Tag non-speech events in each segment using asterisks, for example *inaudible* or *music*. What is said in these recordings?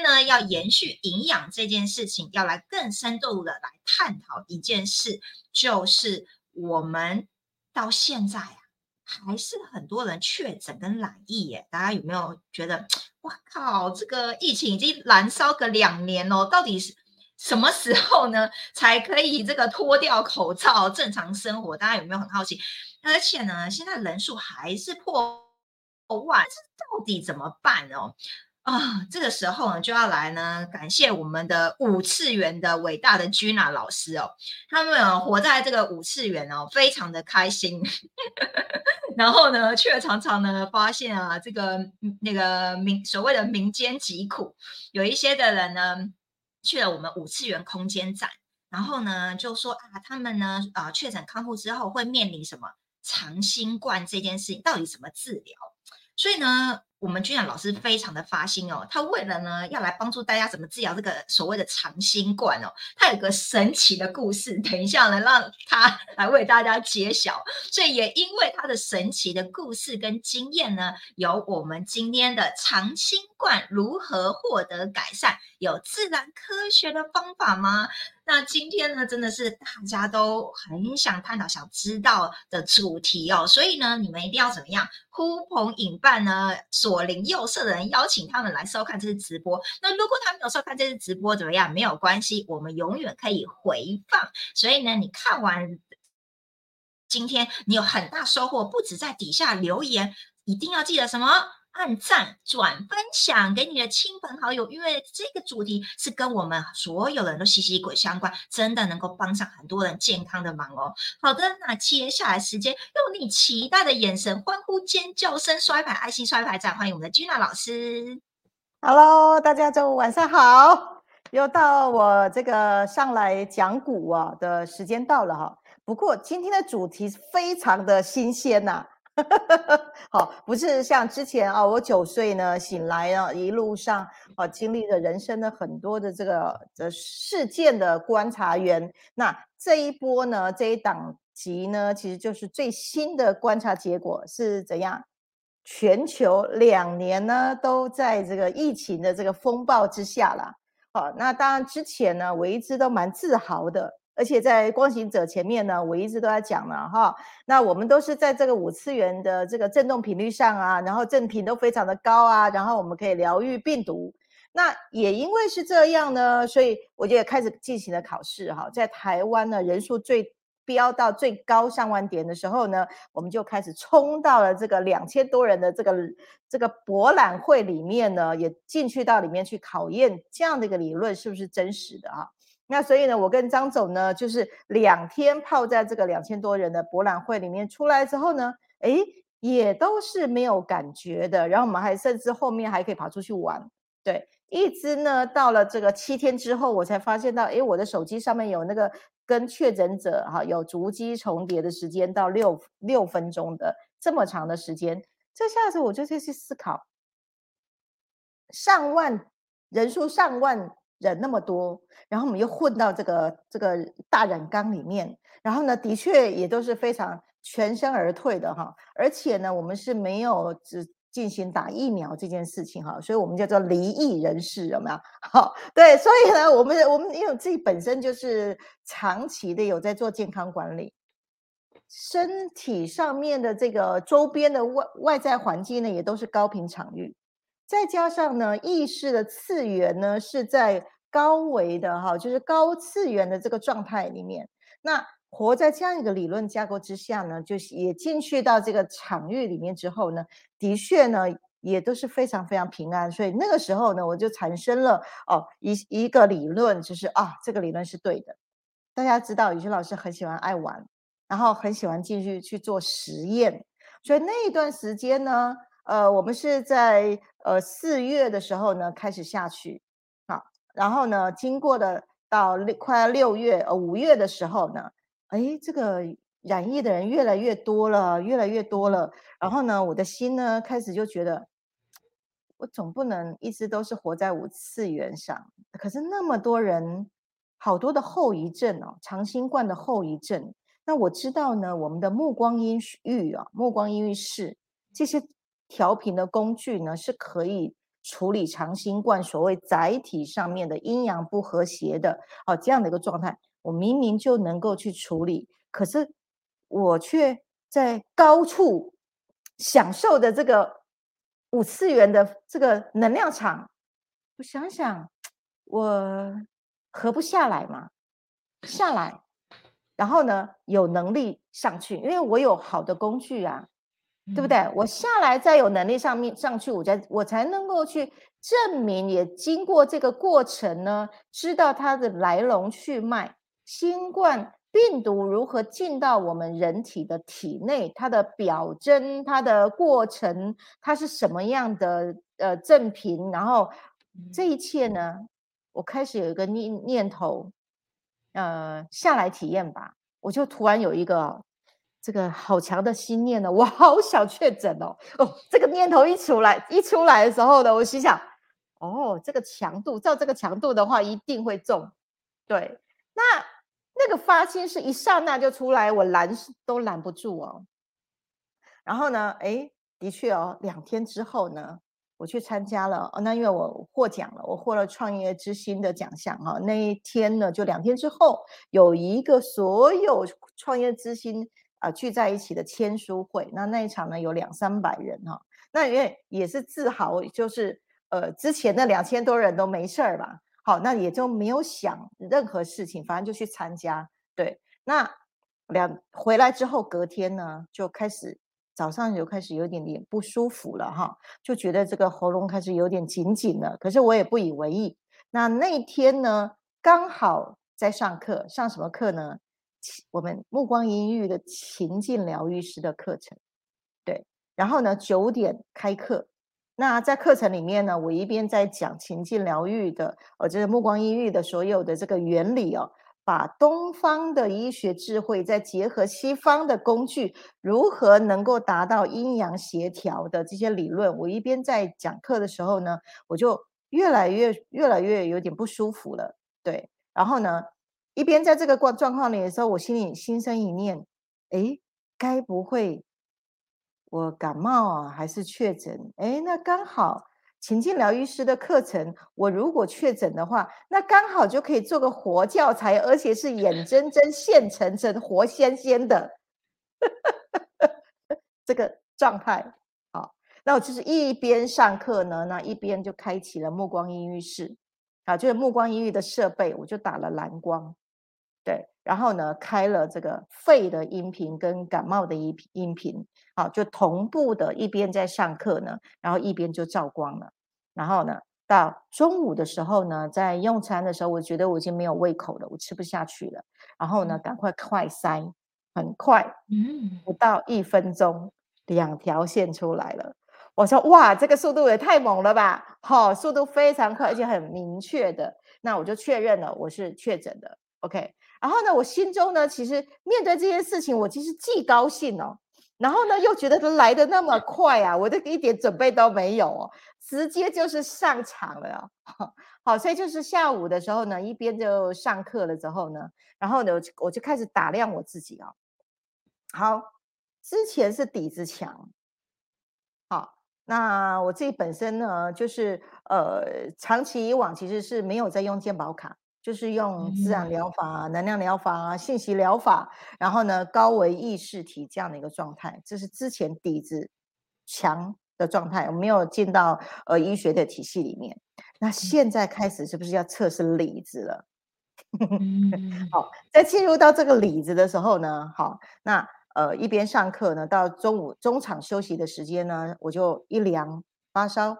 呢，要延续营养这件事情，要来更深度的来探讨一件事，就是我们到现在啊，还是很多人确诊跟染疫耶。大家有没有觉得，哇靠，这个疫情已经燃烧个两年哦，到底是什么时候呢，才可以这个脱掉口罩正常生活？大家有没有很好奇？而且呢，现在人数还是破万，这到底怎么办哦？啊，这个时候呢，就要来呢，感谢我们的五次元的伟大的 Gina 老师哦，他们活在这个五次元哦，非常的开心，*laughs* 然后呢，却常常呢发现啊，这个那个民所谓的民间疾苦，有一些的人呢去了我们五次元空间站，然后呢就说啊，他们呢啊确诊康复之后会面临什么长新冠这件事情，到底怎么治疗？所以呢。我们军养老师非常的发心哦，他为了呢要来帮助大家怎么治疗这个所谓的长新冠哦，他有个神奇的故事，等一下呢让他 *laughs* 来为大家揭晓。所以也因为他的神奇的故事跟经验呢，有我们今天的长新冠如何获得改善，有自然科学的方法吗？那今天呢，真的是大家都很想探讨、想知道的主题哦。所以呢，你们一定要怎么样呼朋引伴呢？左邻右舍的人邀请他们来收看这次直播。那如果他没有收看这次直播，怎么样？没有关系，我们永远可以回放。所以呢，你看完今天，你有很大收获，不止在底下留言，一定要记得什么？按赞、转分享给你的亲朋好友，因为这个主题是跟我们所有人都息息相关，真的能够帮上很多人健康的忙哦。好的，那接下来时间用你期待的眼神、欢呼、尖叫声、摔牌、爱心摔牌赞，欢迎我们的君娜老师。Hello，大家中午晚上好，又到我这个上来讲股啊的时间到了哈。不过今天的主题非常的新鲜呐。哈 *laughs* 哈好，不是像之前啊，我九岁呢醒来啊，一路上啊经历了人生的很多的这个的事件的观察员。那这一波呢，这一档集呢，其实就是最新的观察结果是怎样？全球两年呢都在这个疫情的这个风暴之下了。好，那当然之前呢，我一直都蛮自豪的。而且在光行者前面呢，我一直都在讲了哈。那我们都是在这个五次元的这个振动频率上啊，然后振频都非常的高啊，然后我们可以疗愈病毒。那也因为是这样呢，所以我就也开始进行了考试哈。在台湾呢，人数最飙到最高上万点的时候呢，我们就开始冲到了这个两千多人的这个这个博览会里面呢，也进去到里面去考验这样的一个理论是不是真实的啊。那所以呢，我跟张总呢，就是两天泡在这个两千多人的博览会里面出来之后呢，哎，也都是没有感觉的。然后我们还甚至后面还可以跑出去玩，对，一直呢到了这个七天之后，我才发现到，哎，我的手机上面有那个跟确诊者哈有足迹重叠的时间到六六分钟的这么长的时间，这下子我就在去思考，上万人数上万。人那么多，然后我们又混到这个这个大染缸里面，然后呢，的确也都是非常全身而退的哈，而且呢，我们是没有只进行打疫苗这件事情哈，所以我们叫做离异人士有没有？*laughs* 好，对，所以呢，我们我们因为自己本身就是长期的有在做健康管理，身体上面的这个周边的外外在环境呢，也都是高频场域。再加上呢，意识的次元呢是在高维的哈，就是高次元的这个状态里面。那活在这样一个理论架构之下呢，就是也进去到这个场域里面之后呢，的确呢也都是非常非常平安。所以那个时候呢，我就产生了哦一一个理论，就是啊这个理论是对的。大家知道，宇轩老师很喜欢爱玩，然后很喜欢进去去做实验，所以那一段时间呢。呃，我们是在呃四月的时候呢开始下去，好，然后呢，经过的到六快要六月呃五月的时候呢，哎，这个染疫的人越来越多了，越来越多了，然后呢，我的心呢开始就觉得，我总不能一直都是活在五次元上，可是那么多人，好多的后遗症哦，长新冠的后遗症，那我知道呢，我们的目光阴域啊，目光阴域室这些。调频的工具呢，是可以处理长新冠所谓载体上面的阴阳不和谐的哦这样的一个状态，我明明就能够去处理，可是我却在高处享受的这个五次元的这个能量场，我想想，我合不下来嘛？下来，然后呢，有能力上去，因为我有好的工具啊。对不对？我下来再有能力上面上去，我才我才能够去证明，也经过这个过程呢，知道它的来龙去脉。新冠病毒如何进到我们人体的体内？它的表征，它的过程，它是什么样的呃正品？然后这一切呢，我开始有一个念念头，呃，下来体验吧。我就突然有一个。这个好强的心念呢，我好想确诊哦哦，这个念头一出来一出来的时候呢，我心想，哦，这个强度照这个强度的话，一定会中。对，那那个发心是一刹那就出来，我拦都拦不住哦。然后呢，哎，的确哦，两天之后呢，我去参加了，那因为我获奖了，我获了创业之星的奖项哈。那一天呢，就两天之后，有一个所有创业之星。啊，聚在一起的签书会，那那一场呢有两三百人哈，那因为也是自豪，就是呃之前那两千多人都没事儿吧，好，那也就没有想任何事情，反正就去参加。对，那两回来之后，隔天呢就开始早上就开始有点点不舒服了哈，就觉得这个喉咙开始有点紧紧了，可是我也不以为意。那那天呢刚好在上课，上什么课呢？我们目光阴郁的情境疗愈师的课程，对，然后呢九点开课，那在课程里面呢，我一边在讲情境疗愈的，呃，这个目光阴郁的所有的这个原理哦，把东方的医学智慧再结合西方的工具，如何能够达到阴阳协调的这些理论，我一边在讲课的时候呢，我就越来越越来越有点不舒服了，对，然后呢。一边在这个状状况里的时候，我心里心生一念：哎，该不会我感冒啊，还是确诊？哎，那刚好情境疗愈师的课程，我如果确诊的话，那刚好就可以做个活教材，而且是眼睁睁、现成成、活鲜鲜的 *laughs* 这个状态。好，那我就是一边上课呢，那一边就开启了目光音浴室，啊，就是目光音浴的设备，我就打了蓝光。对，然后呢，开了这个肺的音频跟感冒的音音频，好，就同步的，一边在上课呢，然后一边就照光了。然后呢，到中午的时候呢，在用餐的时候，我觉得我已经没有胃口了，我吃不下去了。然后呢，赶快快塞，很快，嗯，不到一分钟，两条线出来了。我说哇，这个速度也太猛了吧！好，速度非常快，而且很明确的。那我就确认了，我是确诊的。OK。然后呢，我心中呢，其实面对这件事情，我其实既高兴哦，然后呢，又觉得它来的那么 *laughs* 快啊，我的一点准备都没有哦，直接就是上场了。哦 *laughs* 好，所以就是下午的时候呢，一边就上课了之后呢，然后呢，我就开始打量我自己哦。好，之前是底子强，好，那我自己本身呢，就是呃，长期以往其实是没有在用健保卡。就是用自然疗法、能量疗法、信息疗法，然后呢，高维意识体这样的一个状态，这是之前底子强的状态，我没有进到呃医学的体系里面。那现在开始是不是要测试里子了？*laughs* 好，在进入到这个里子的时候呢，好，那呃一边上课呢，到中午中场休息的时间呢，我就一量发烧，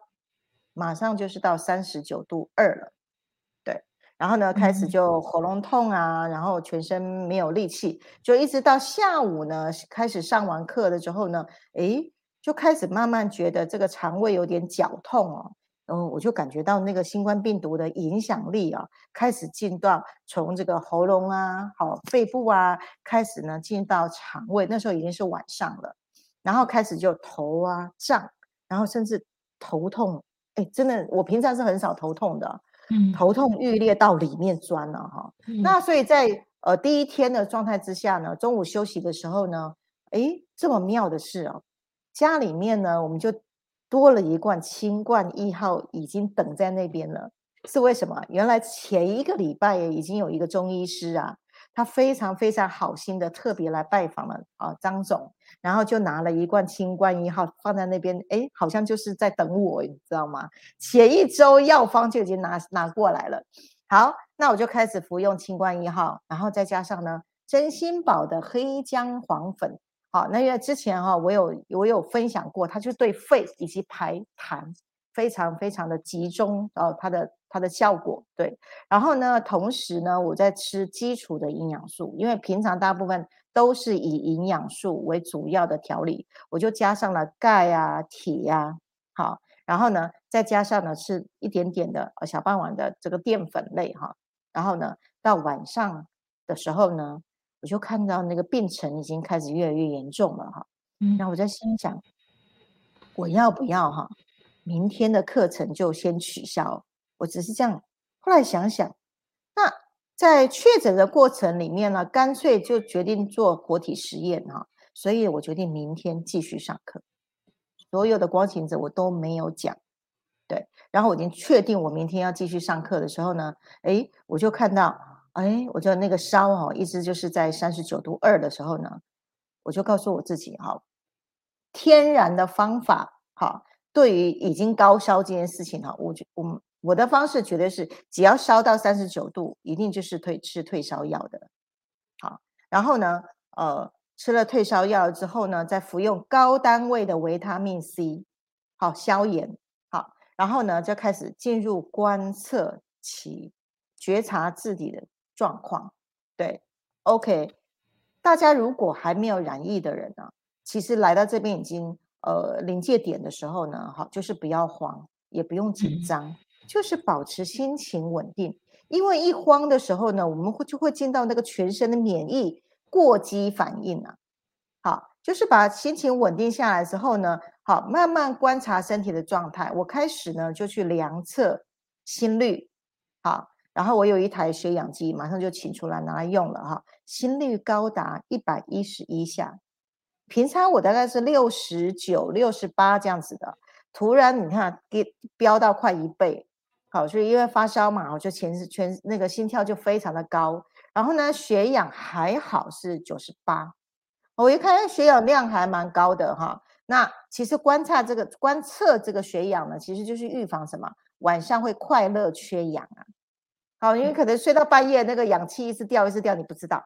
马上就是到三十九度二了。然后呢，开始就喉咙痛啊，然后全身没有力气，就一直到下午呢，开始上完课了之后呢，诶，就开始慢慢觉得这个肠胃有点绞痛哦，然后我就感觉到那个新冠病毒的影响力啊，开始进到从这个喉咙啊，好肺部啊，开始呢进到肠胃，那时候已经是晚上了，然后开始就头啊胀，然后甚至头痛，哎，真的，我平常是很少头痛的。头痛欲裂到里面钻了哈，那所以在呃第一天的状态之下呢，中午休息的时候呢，诶，这么妙的事哦，家里面呢我们就多了一罐清冠一号已经等在那边了。是为什么？原来前一个礼拜已经有一个中医师啊，他非常非常好心的特别来拜访了啊张总，然后就拿了一罐清冠一号放在那边，哎，好像就是在等我，你知道吗？前一周药方就已经拿拿过来了。好，那我就开始服用清冠一号，然后再加上呢真心宝的黑姜黄粉。好，那因为之前哈我有我有分享过，它就对肺以及排痰。非常非常的集中然哦，它的它的效果对，然后呢，同时呢，我在吃基础的营养素，因为平常大部分都是以营养素为主要的调理，我就加上了钙啊、铁呀，好，然后呢，再加上呢是一点点的呃小半碗的这个淀粉类哈，然后呢，到晚上的时候呢，我就看到那个病程已经开始越来越严重了哈，嗯，那我在心想，我要不要哈？明天的课程就先取消，我只是这样。后来想想，那在确诊的过程里面呢，干脆就决定做活体实验哈。所以我决定明天继续上课。所有的光行者我都没有讲，对。然后我已经确定我明天要继续上课的时候呢，哎，我就看到，哎，我就那个烧哈，一直就是在三十九度二的时候呢，我就告诉我自己哈，天然的方法哈。对于已经高烧这件事情哈，我觉我我的方式绝对是，只要烧到三十九度，一定就是退吃退烧药的。好，然后呢，呃，吃了退烧药之后呢，再服用高单位的维他命 C，好消炎。好，然后呢，就开始进入观测期，觉察自己的状况。对，OK，大家如果还没有染疫的人呢，其实来到这边已经。呃，临界点的时候呢，哈，就是不要慌，也不用紧张，就是保持心情稳定。因为一慌的时候呢，我们会就会进到那个全身的免疫过激反应啊。好，就是把心情稳定下来之后呢，好，慢慢观察身体的状态。我开始呢就去量测心率，好，然后我有一台血氧机，马上就请出来拿来用了哈，心率高达一百一十一下。平常我大概是六十九、六十八这样子的，突然你看给飙到快一倍，好，所以因为发烧嘛，我就全是全那个心跳就非常的高，然后呢血氧还好是九十八，我一看血氧量还蛮高的哈，那其实观察这个观测这个血氧呢，其实就是预防什么晚上会快乐缺氧啊，好，因为可能睡到半夜那个氧气一直掉一直掉，你不知道，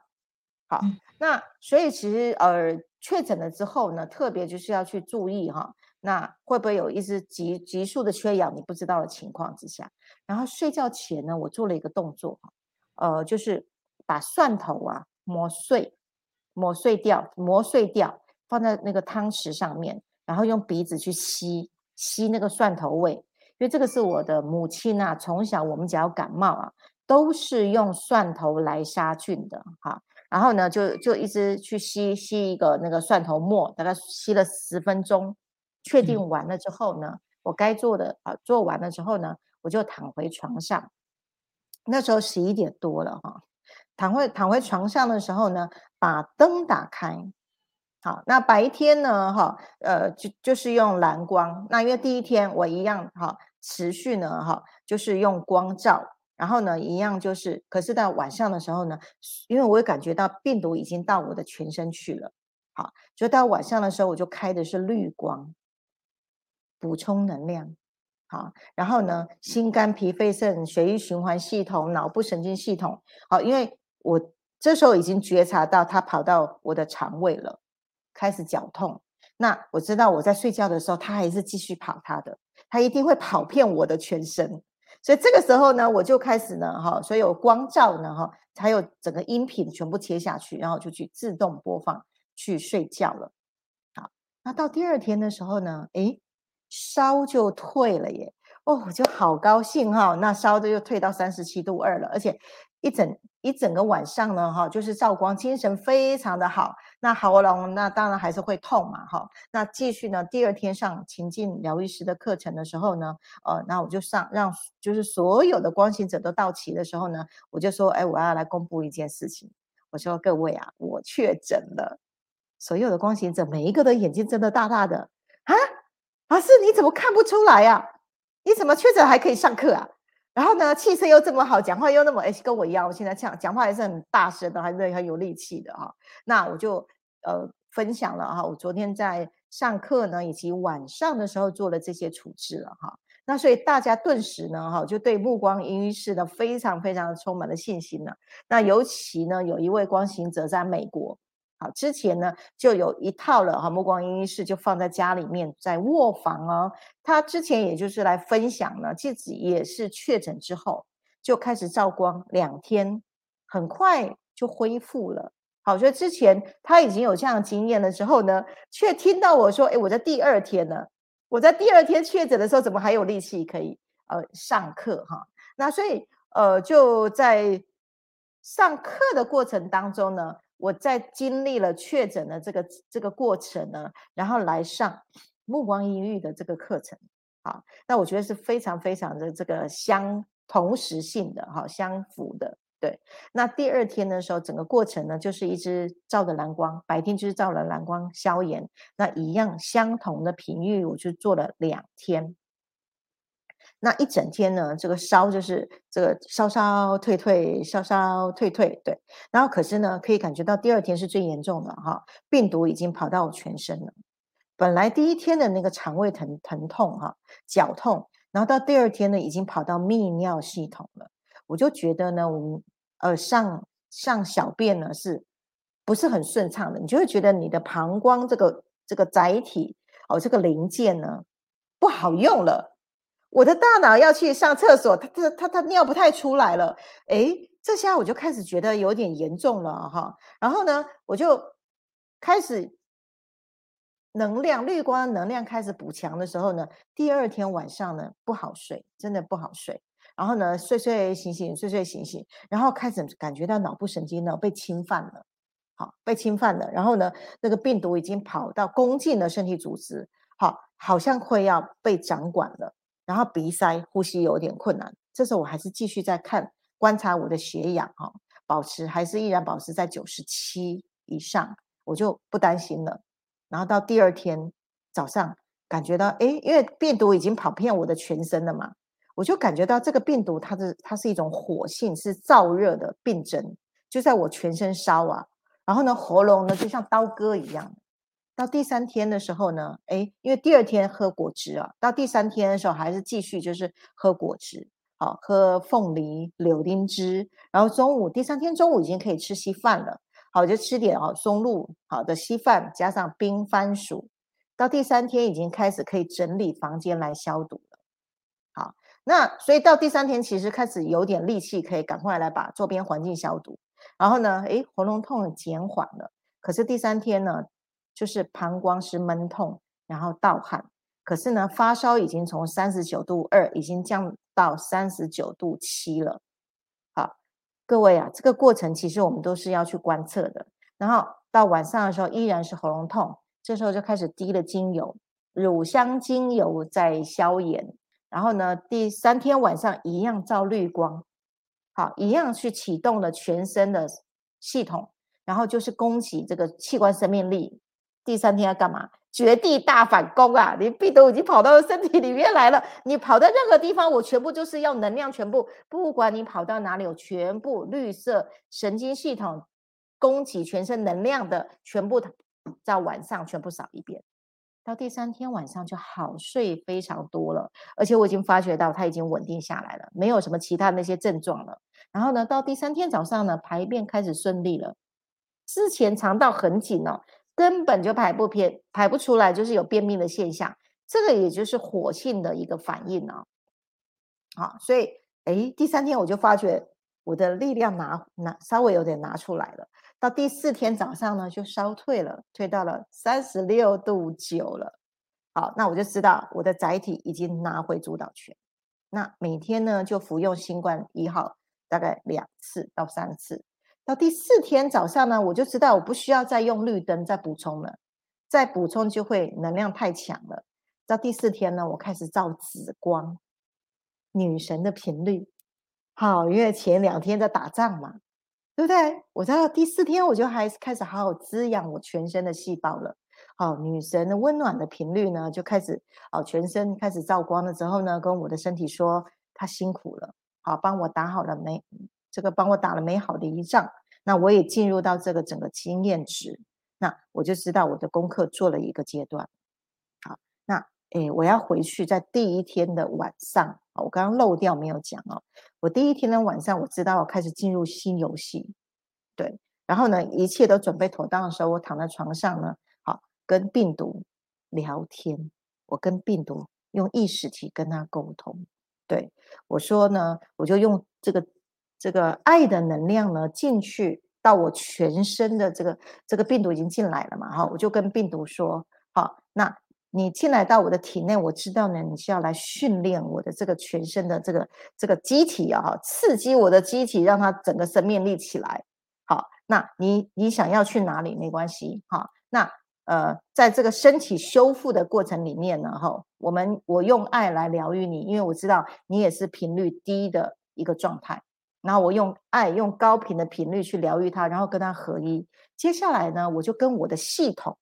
好，那所以其实呃。确诊了之后呢，特别就是要去注意哈，那会不会有一只急急速的缺氧？你不知道的情况之下，然后睡觉前呢，我做了一个动作，呃，就是把蒜头啊磨碎，磨碎掉，磨碎掉，放在那个汤匙上面，然后用鼻子去吸吸那个蒜头味，因为这个是我的母亲啊，从小我们只要感冒啊，都是用蒜头来杀菌的哈。然后呢，就就一直去吸吸一个那个蒜头末，大概吸了十分钟，确定完了之后呢，我该做的啊做完了之后呢，我就躺回床上。那时候十一点多了哈，躺回躺回床上的时候呢，把灯打开。好，那白天呢，哈，呃，就就是用蓝光。那因为第一天我一样哈，持续呢，哈，就是用光照。然后呢，一样就是，可是到晚上的时候呢，因为我也感觉到病毒已经到我的全身去了，好，就到晚上的时候，我就开的是绿光，补充能量，好，然后呢，心肝脾肺肾血液循环系统、脑部神经系统，好，因为我这时候已经觉察到它跑到我的肠胃了，开始绞痛，那我知道我在睡觉的时候，它还是继续跑它的，它一定会跑遍我的全身。所以这个时候呢，我就开始呢，哈，所有光照呢，哈，还有整个音频全部切下去，然后就去自动播放去睡觉了。好，那到第二天的时候呢，诶，烧就退了耶，哦，我就好高兴哈，那烧的又退到三十七度二了，而且。一整一整个晚上呢，哈，就是照光，精神非常的好。那喉咙那当然还是会痛嘛，哈。那继续呢，第二天上情境疗愈师的课程的时候呢，呃，那我就上让就是所有的光行者都到齐的时候呢，我就说，哎，我要来公布一件事情。我说各位啊，我确诊了。所有的光行者每一个的眼睛睁得大大的啊，老师你怎么看不出来呀？你怎么确诊还可以上课啊？然后呢，气色又这么好，讲话又那么哎，跟我一样，我现在讲讲话还是很大声的，还是很有力气的哈。那我就呃分享了哈，我昨天在上课呢，以及晚上的时候做了这些处置了哈。那所以大家顿时呢哈，就对目光阴郁室呢非常非常的充满了信心了。那尤其呢，有一位光行者在美国。好，之前呢就有一套了哈，目光音室就放在家里面，在卧房哦。他之前也就是来分享呢，自己也是确诊之后就开始照光，两天很快就恢复了。好，所以之前他已经有这样经验了之后呢，却听到我说，哎，我在第二天呢，我在第二天确诊的时候，怎么还有力气可以呃上课哈？那所以呃就在上课的过程当中呢。我在经历了确诊的这个这个过程呢，然后来上目光抑郁的这个课程，好，那我觉得是非常非常的这个相同时性的哈，相符的，对。那第二天的时候，整个过程呢，就是一直照着蓝光，白天就是照了蓝光消炎，那一样相同的频率，我就做了两天。那一整天呢，这个烧就是这个烧烧退退，烧烧退退，对。然后可是呢，可以感觉到第二天是最严重的哈，病毒已经跑到我全身了。本来第一天的那个肠胃疼疼痛哈，绞痛，然后到第二天呢，已经跑到泌尿系统了。我就觉得呢，我们呃上上小便呢是不是很顺畅的？你就会觉得你的膀胱这个这个载体哦，这个零件呢不好用了。我的大脑要去上厕所，他他他他尿不太出来了，哎，这下我就开始觉得有点严重了哈。然后呢，我就开始能量绿光能量开始补强的时候呢，第二天晚上呢不好睡，真的不好睡。然后呢，睡睡醒醒，睡睡醒醒，然后开始感觉到脑部神经呢被侵犯了，好，被侵犯了。然后呢，那个病毒已经跑到攻进了身体组织，好，好像会要被掌管了。然后鼻塞，呼吸有点困难。这时候我还是继续在看观察我的血氧，哈，保持还是依然保持在九十七以上，我就不担心了。然后到第二天早上，感觉到哎，因为病毒已经跑遍我的全身了嘛，我就感觉到这个病毒它是它是一种火性，是燥热的病症，就在我全身烧啊。然后呢，喉咙呢就像刀割一样。到第三天的时候呢，哎，因为第二天喝果汁啊，到第三天的时候还是继续就是喝果汁，好喝凤梨柳丁汁，然后中午第三天中午已经可以吃稀饭了，好就吃点哦松露好的稀饭加上冰番薯，到第三天已经开始可以整理房间来消毒了，好，那所以到第三天其实开始有点力气，可以赶快来把周边环境消毒，然后呢，哎喉咙痛减缓了，可是第三天呢。就是膀胱是闷痛，然后盗汗，可是呢，发烧已经从三十九度二已经降到三十九度七了。好，各位啊，这个过程其实我们都是要去观测的。然后到晚上的时候依然是喉咙痛，这时候就开始滴了精油，乳香精油在消炎。然后呢，第三天晚上一样照绿光，好，一样去启动了全身的系统，然后就是供给这个器官生命力。第三天要干嘛？绝地大反攻啊！你病毒已经跑到身体里面来了，你跑到任何地方，我全部就是要能量，全部不管你跑到哪里，我全部绿色神经系统供给全身能量的，全部在晚上全部扫一遍。到第三天晚上就好睡非常多了，而且我已经发觉到它已经稳定下来了，没有什么其他那些症状了。然后呢，到第三天早上呢，排便开始顺利了，之前肠道很紧哦。根本就排不偏排不出来，就是有便秘的现象，这个也就是火性的一个反应呢。好，所以哎，第三天我就发觉我的力量拿拿稍微有点拿出来了。到第四天早上呢，就烧退了，退到了三十六度九了。好，那我就知道我的载体已经拿回主导权。那每天呢，就服用新冠一号大概两次到三次。到第四天早上呢，我就知道我不需要再用绿灯再补充了，再补充就会能量太强了。到第四天呢，我开始照紫光，女神的频率。好，因为前两天在打仗嘛，对不对？我到第四天我就还开始好好滋养我全身的细胞了。好，女神的温暖的频率呢，就开始哦，全身开始照光了之后呢，跟我的身体说，她辛苦了，好，帮我打好了没，这个帮我打了美好的一仗。那我也进入到这个整个经验值，那我就知道我的功课做了一个阶段。好，那诶，我要回去在第一天的晚上，我刚刚漏掉没有讲哦。我第一天的晚上，我知道我开始进入新游戏，对。然后呢，一切都准备妥当的时候，我躺在床上呢，好跟病毒聊天。我跟病毒用意识体跟他沟通。对我说呢，我就用这个。这个爱的能量呢，进去到我全身的这个这个病毒已经进来了嘛？哈，我就跟病毒说：好，那你进来到我的体内，我知道呢，你是要来训练我的这个全身的这个这个机体啊，刺激我的机体，让它整个生命力起来。好，那你你想要去哪里？没关系，哈。那呃，在这个身体修复的过程里面呢，哈，我们我用爱来疗愈你，因为我知道你也是频率低的一个状态。然后我用爱，用高频的频率去疗愈它，然后跟它合一。接下来呢，我就跟我的系统，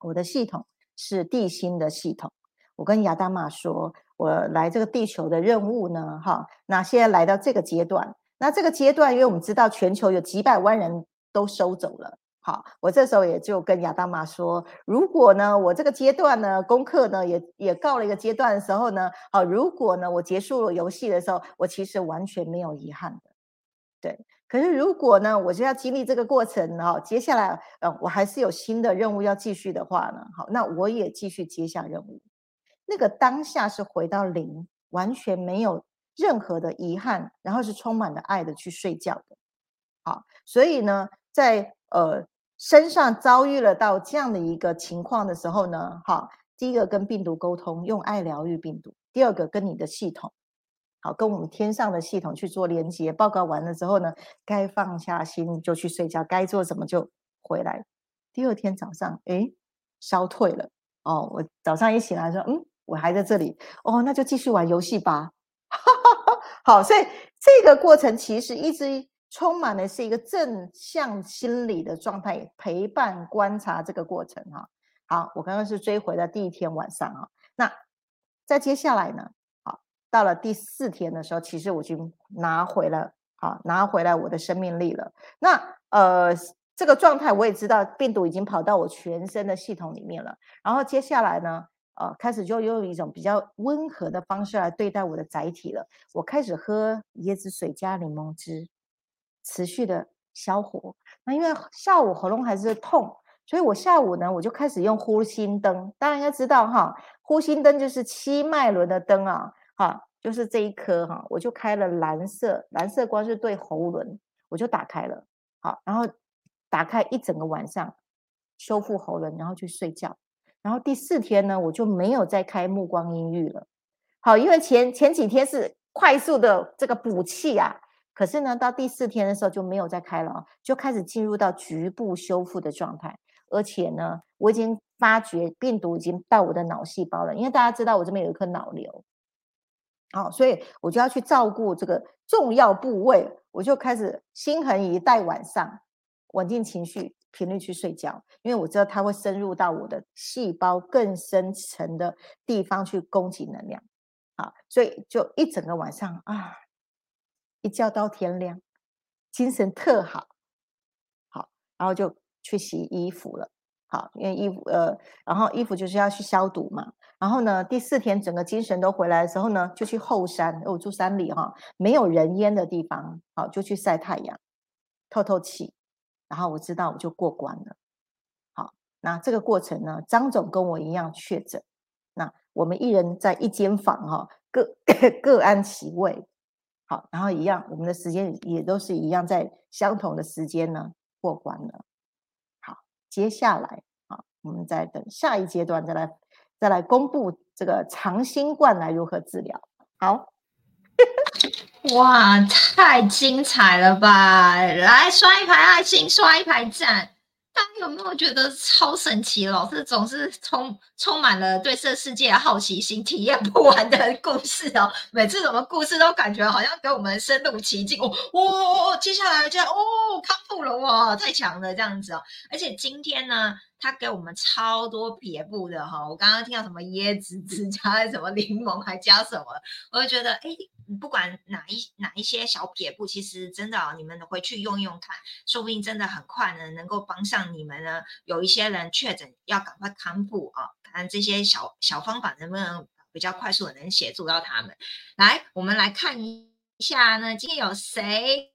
我的系统是地心的系统。我跟亚当玛说，我来这个地球的任务呢，哈，那现在来到这个阶段，那这个阶段，因为我们知道全球有几百万人都收走了。好，我这时候也就跟亚当妈说，如果呢，我这个阶段呢，功课呢也也告了一个阶段的时候呢，好，如果呢，我结束了游戏的时候，我其实完全没有遗憾的，对。可是如果呢，我就要经历这个过程，哈，接下来呃，我还是有新的任务要继续的话呢，好，那我也继续接下任务。那个当下是回到零，完全没有任何的遗憾，然后是充满了爱的去睡觉的。好，所以呢，在呃。身上遭遇了到这样的一个情况的时候呢，好，第一个跟病毒沟通，用爱疗愈病毒；第二个跟你的系统，好，跟我们天上的系统去做连接。报告完了之后呢，该放下心就去睡觉，该做什么就回来。第二天早上，哎，烧退了哦。我早上一醒来说，嗯，我还在这里哦，那就继续玩游戏吧。*laughs* 好，所以这个过程其实一直。充满的是一个正向心理的状态，陪伴观察这个过程哈。好，我刚刚是追回了第一天晚上哈。那在接下来呢？好，到了第四天的时候，其实我已经拿回了，好拿回来我的生命力了。那呃，这个状态我也知道，病毒已经跑到我全身的系统里面了。然后接下来呢，呃，开始就用一种比较温和的方式来对待我的载体了。我开始喝椰子水加柠檬汁。持续的消火，那因为下午喉咙还是痛，所以我下午呢，我就开始用呼吸灯。大家应该知道哈，呼吸灯就是七脉轮的灯啊，哈，就是这一颗哈，我就开了蓝色，蓝色光是对喉轮，我就打开了，好，然后打开一整个晚上，修复喉轮，然后去睡觉。然后第四天呢，我就没有再开目光音域了，好，因为前前几天是快速的这个补气啊。可是呢，到第四天的时候就没有再开了，就开始进入到局部修复的状态。而且呢，我已经发觉病毒已经到我的脑细胞了，因为大家知道我这边有一颗脑瘤，好，所以我就要去照顾这个重要部位，我就开始心横一待晚上，稳定情绪，频率去睡觉，因为我知道它会深入到我的细胞更深层的地方去供给能量，好，所以就一整个晚上啊。一觉到天亮，精神特好，好，然后就去洗衣服了，好，因为衣服呃，然后衣服就是要去消毒嘛，然后呢，第四天整个精神都回来的时候呢，就去后山，我住山里哈，没有人烟的地方，好，就去晒太阳，透透气，然后我知道我就过关了，好，那这个过程呢，张总跟我一样确诊，那我们一人在一间房哈，各 *coughs* 各安其位。好，然后一样，我们的时间也都是一样，在相同的时间呢过关了。好，接下来啊，我们再等下一阶段再来再来公布这个长新冠来如何治疗。好，哇，太精彩了吧！来刷一排爱心，刷一排赞。大家有没有觉得超神奇？老师总是从充满了对这世界的好奇心，体验不完的故事哦。每次什么故事都感觉好像给我们深入其境哦。哦，接下来就哦康复了哇，太强了这样子哦。而且今天呢，他给我们超多撇步的哈。我刚刚听到什么椰子汁加什么柠檬，还加什么，我就觉得哎。不管哪一哪一些小撇步，其实真的哦，你们回去用用看，说不定真的很快呢，能够帮上你们呢。有一些人确诊要赶快康复啊，看这些小小方法能不能比较快速的能协助到他们。来，我们来看一下呢，今天有谁？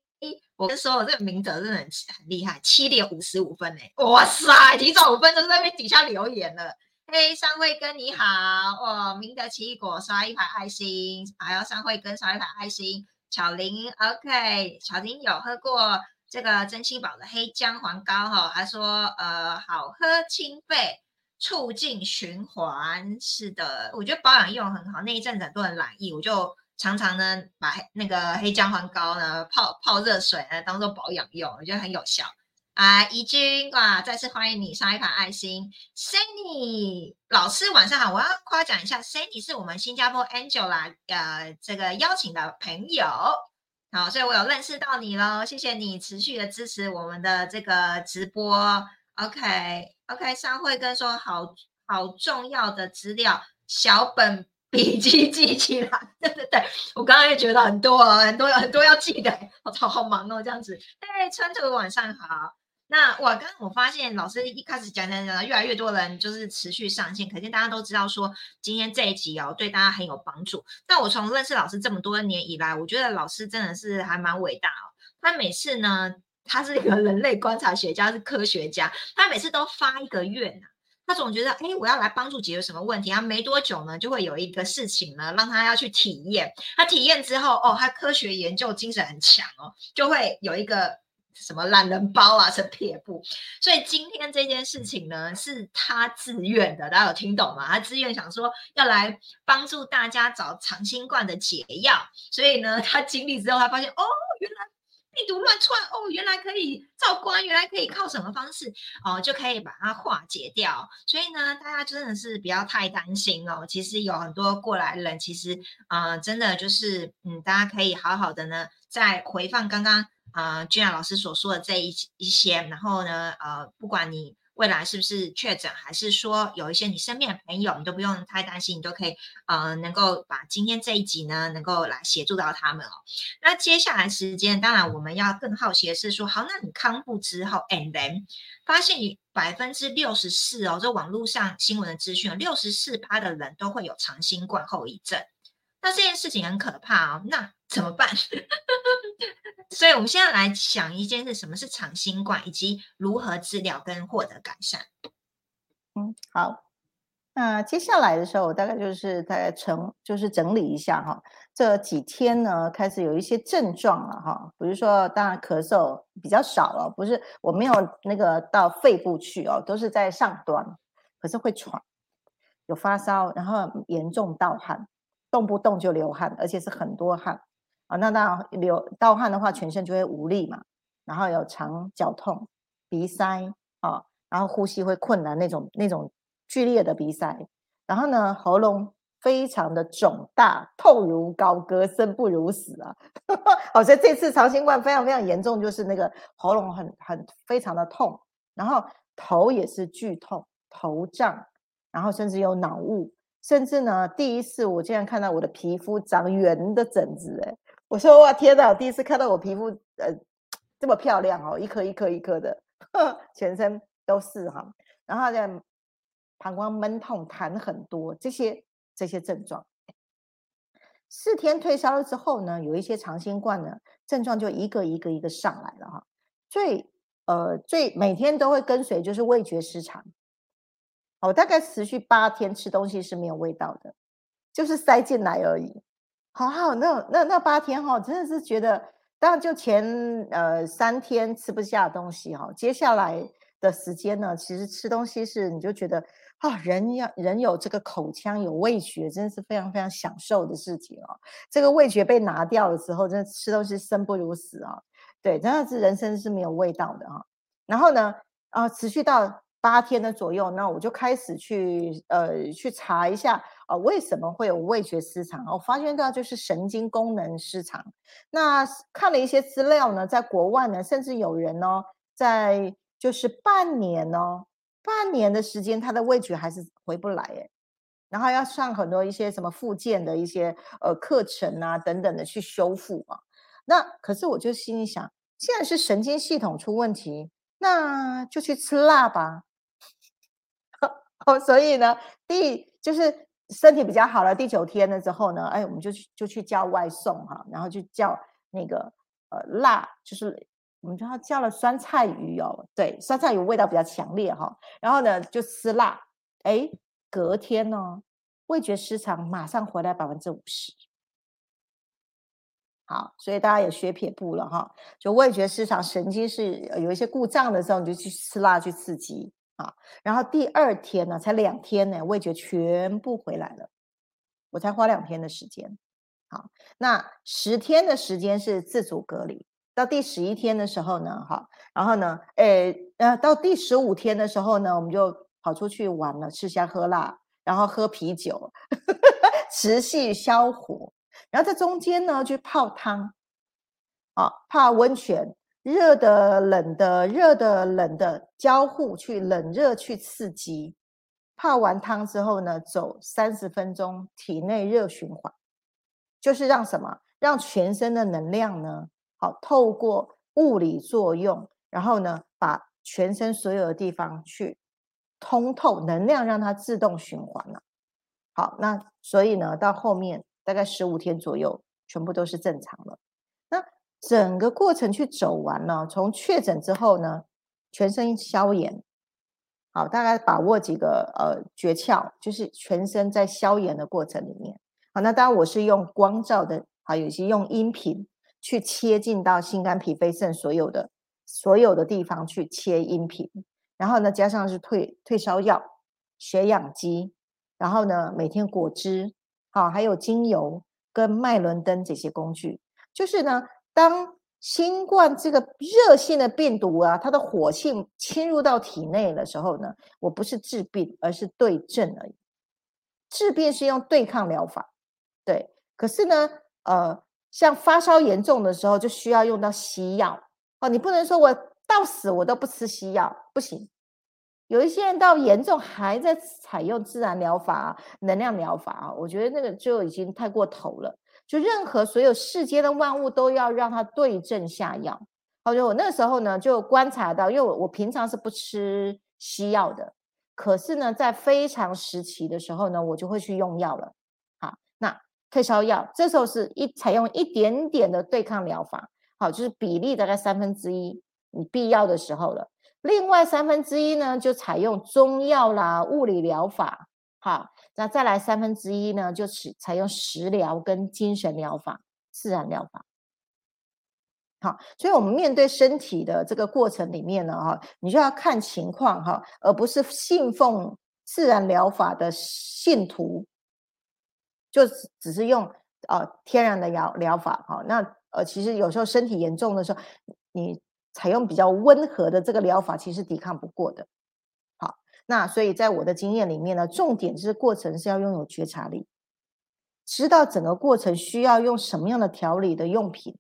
我跟说，我这个明哲真的很很厉害，七点五十五分呢，哇塞，提早五分钟在那边底下留言了。嘿，三慧哥你好哦，明德奇异果刷一排爱心，还有三慧哥刷一排爱心。巧玲，OK，巧玲有喝过这个珍稀宝的黑姜黄膏哈，他说呃好喝清肺，促进循环。是的，我觉得保养用很好。那一阵子都很多人懒意，我就常常呢把那个黑姜黄膏呢泡泡热水呢当做保养用，我觉得很有效。啊，怡君哇，再次欢迎你上一盘爱心。Sunny 老师晚上好，我要夸奖一下，Sunny 是我们新加坡 Angela，呃，这个邀请的朋友，好，所以我有认识到你喽，谢谢你持续的支持我们的这个直播，OK。OK，OK，商会跟说好好重要的资料，小本笔记记起来。*laughs* 对对对，我刚刚也觉得很多很多很多要记的，我操，好忙哦，这样子。哎，川图晚上好。那我刚刚我发现老师一开始讲讲讲，越来越多人就是持续上线，可见大家都知道说今天这一集哦对大家很有帮助。那我从认识老师这么多年以来，我觉得老师真的是还蛮伟大哦。他每次呢，他是一个人类观察学家，是科学家，他每次都发一个愿呐，他总觉得哎我要来帮助解决什么问题，他没多久呢就会有一个事情呢让他要去体验，他体验之后哦，他科学研究精神很强哦，就会有一个。什么懒人包啊，是撇步。所以今天这件事情呢，是他自愿的，大家有听懂吗？他自愿想说要来帮助大家找长新冠的解药。所以呢，他经历之后，他发现哦，原来病毒乱窜，哦，原来可以照关，原来可以靠什么方式哦，就可以把它化解掉。所以呢，大家真的是不要太担心哦。其实有很多过来人，其实啊，真的就是嗯，大家可以好好的呢，再回放刚刚。啊，君雅老师所说的这一一些，然后呢，呃，不管你未来是不是确诊，还是说有一些你身边的朋友，你都不用太担心，你都可以呃，能够把今天这一集呢，能够来协助到他们哦。那接下来时间，当然我们要更好奇的是说，好，那你康复之后，and then 发现你百分之六十四哦，这网络上新闻的资讯，六十四趴的人都会有长新冠后遗症。那这件事情很可怕哦，那怎么办？*laughs* 所以，我们现在来想一件事：什么是长新冠，以及如何治疗跟获得改善。嗯，好。那接下来的时候，我大概就是大概成，就是整理一下哈。这几天呢，开始有一些症状了哈，比如说，当然咳嗽比较少了，不是我没有那个到肺部去哦，都是在上端，可是会喘，有发烧，然后严重盗汗。动不动就流汗，而且是很多汗啊！那当然流盗汗的话，全身就会无力嘛，然后有肠绞痛、鼻塞啊，然后呼吸会困难那种那种剧烈的鼻塞，然后呢喉咙非常的肿大，痛如高歌，生不如死啊！好，*laughs* 所以这次长新冠非常非常严重，就是那个喉咙很很非常的痛，然后头也是剧痛、头胀，然后甚至有脑雾。甚至呢，第一次我竟然看到我的皮肤长圆的疹子，哎，我说哇天哪，第一次看到我皮肤呃这么漂亮哦，一颗一颗一颗的，*laughs* 全身都是哈，然后在膀胱闷痛痰很多，这些这些症状，四天退烧了之后呢，有一些长新冠呢症状就一个一个一个上来了哈，最呃最每天都会跟随就是味觉失常。我大概持续八天吃东西是没有味道的，就是塞进来而已。好好，那那那八天哈，真的是觉得，当然就前呃三天吃不下东西哈，接下来的时间呢，其实吃东西是你就觉得啊，人要人有这个口腔有味觉，真的是非常非常享受的事情哦。这个味觉被拿掉的时候，真的吃东西生不如死啊。对，真的是人生是没有味道的哈。然后呢，啊，持续到。八天的左右，那我就开始去呃去查一下啊，为什么会有味觉失常？我发现到就是神经功能失常。那看了一些资料呢，在国外呢，甚至有人呢，在就是半年呢，半年的时间，他的味觉还是回不来哎，然后要上很多一些什么附件的一些呃课程啊等等的去修复啊。那可是我就心里想，既然是神经系统出问题，那就去吃辣吧。哦，*laughs* 所以呢，第就是身体比较好了，第九天了之后呢，哎，我们就去就去叫外送哈，然后就叫那个呃辣，就是我们叫叫了酸菜鱼哦，对，酸菜鱼味道比较强烈哈，然后呢就吃辣，哎，隔天呢味觉失常马上回来百分之五十。好，所以大家也学撇步了哈。就味觉失常，神经是有一些故障的时候，你就去吃辣去刺激啊。然后第二天呢，才两天呢，味觉全部回来了。我才花两天的时间。好，那十天的时间是自主隔离。到第十一天的时候呢，哈，然后呢，诶，呃，到第十五天的时候呢，我们就跑出去玩了，吃香喝辣，然后喝啤酒，*laughs* 持续消火。然后在中间呢，去泡汤，啊，泡温泉，热的、冷的、热的、冷的交互去冷热去刺激。泡完汤之后呢，走三十分钟体内热循环，就是让什么？让全身的能量呢，好透过物理作用，然后呢，把全身所有的地方去通透，能量让它自动循环了。好，那所以呢，到后面。大概十五天左右，全部都是正常了。整个过程去走完了，从确诊之后呢，全身消炎。好，大概把握几个呃诀窍，就是全身在消炎的过程里面。好，那当然我是用光照的，还有些用音频去切进到心肝脾肺肾所有的所有的地方去切音频，然后呢加上是退退烧药、血氧机，然后呢每天果汁。好，还有精油跟脉轮灯这些工具，就是呢，当新冠这个热性的病毒啊，它的火性侵入到体内的时候呢，我不是治病，而是对症而已。治病是用对抗疗法，对。可是呢，呃，像发烧严重的时候，就需要用到西药。哦，你不能说我到死我都不吃西药，不行。有一些人到严重还在采用自然疗法、能量疗法啊，我觉得那个就已经太过头了。就任何所有世间的万物都要让它对症下药。好，就我那时候呢就观察到，因为我我平常是不吃西药的，可是呢在非常时期的时候呢，我就会去用药了。好，那退烧药这时候是一采用一点点的对抗疗法，好，就是比例大概三分之一，你必要的时候了。另外三分之一呢，就采用中药啦、物理疗法，好，那再来三分之一呢，就是采用食疗跟精神疗法、自然疗法。好，所以我们面对身体的这个过程里面呢，哈，你就要看情况哈，而不是信奉自然疗法的信徒，就只是用呃天然的疗疗法哈。那呃，其实有时候身体严重的时候，你。采用比较温和的这个疗法，其实抵抗不过的。那所以在我的经验里面呢，重点是过程是要拥有觉察力，知道整个过程需要用什么样的调理的用品，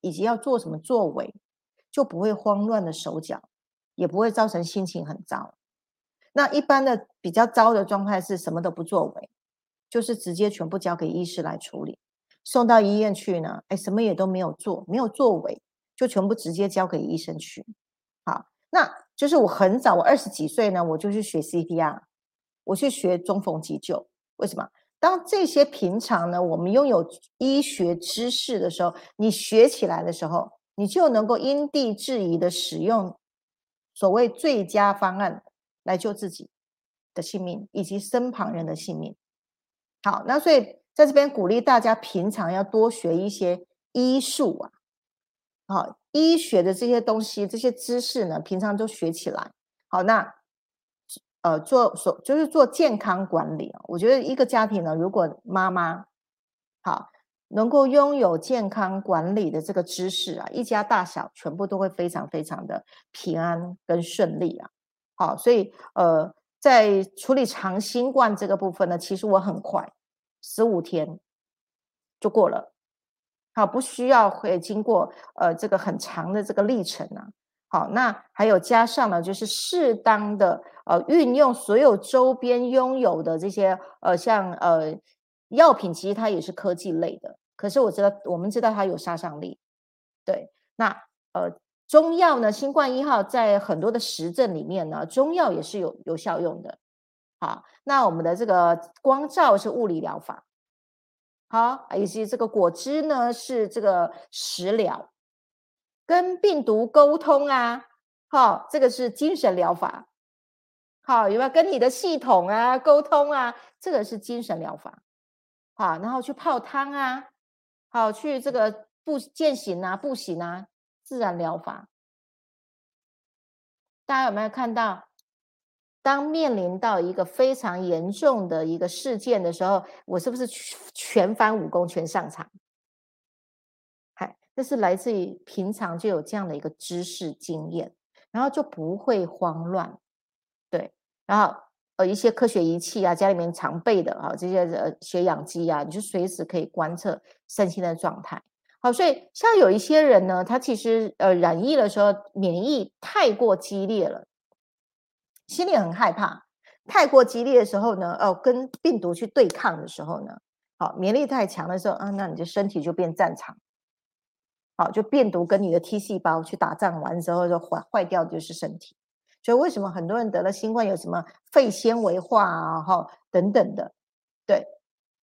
以及要做什么作为，就不会慌乱的手脚，也不会造成心情很糟。那一般的比较糟的状态是什么都不作为，就是直接全部交给医师来处理，送到医院去呢，哎，什么也都没有做，没有作为。就全部直接交给医生去，好，那就是我很早，我二十几岁呢，我就去学 CPR，我去学中缝急救。为什么？当这些平常呢，我们拥有医学知识的时候，你学起来的时候，你就能够因地制宜的使用所谓最佳方案来救自己的性命以及身旁人的性命。好，那所以在这边鼓励大家平常要多学一些医术啊。好，医学的这些东西、这些知识呢，平常都学起来。好，那呃，做所就是做健康管理啊。我觉得一个家庭呢，如果妈妈好能够拥有健康管理的这个知识啊，一家大小全部都会非常非常的平安跟顺利啊。好，所以呃，在处理长新冠这个部分呢，其实我很快，十五天就过了，好，不需要会经过呃这个很长的这个历程啊。好，那还有加上呢，就是适当的呃运用所有周边拥有的这些呃像呃药品，其实它也是科技类的，可是我知道我们知道它有杀伤力，对，那呃。中药呢？新冠一号在很多的实证里面呢，中药也是有有效用的。好，那我们的这个光照是物理疗法，好，以及这个果汁呢是这个食疗，跟病毒沟通啊，好，这个是精神疗法。好，有没有跟你的系统啊沟通啊？这个是精神疗法。好，然后去泡汤啊，好，去这个步践行啊，步行啊。自然疗法，大家有没有看到？当面临到一个非常严重的一个事件的时候，我是不是全翻武功，全上场？嗨，这是来自于平常就有这样的一个知识经验，然后就不会慌乱。对，然后呃一些科学仪器啊，家里面常备的啊，这些呃血氧机啊，你就随时可以观测身心的状态。好，所以像有一些人呢，他其实呃染疫的时候免疫太过激烈了，心里很害怕。太过激烈的时候呢，哦，跟病毒去对抗的时候呢，好，免疫力太强的时候啊，那你的身体就变战场。好，就病毒跟你的 T 细胞去打仗完之后，就坏坏掉就是身体。所以为什么很多人得了新冠有什么肺纤维化啊，哈等等的，对。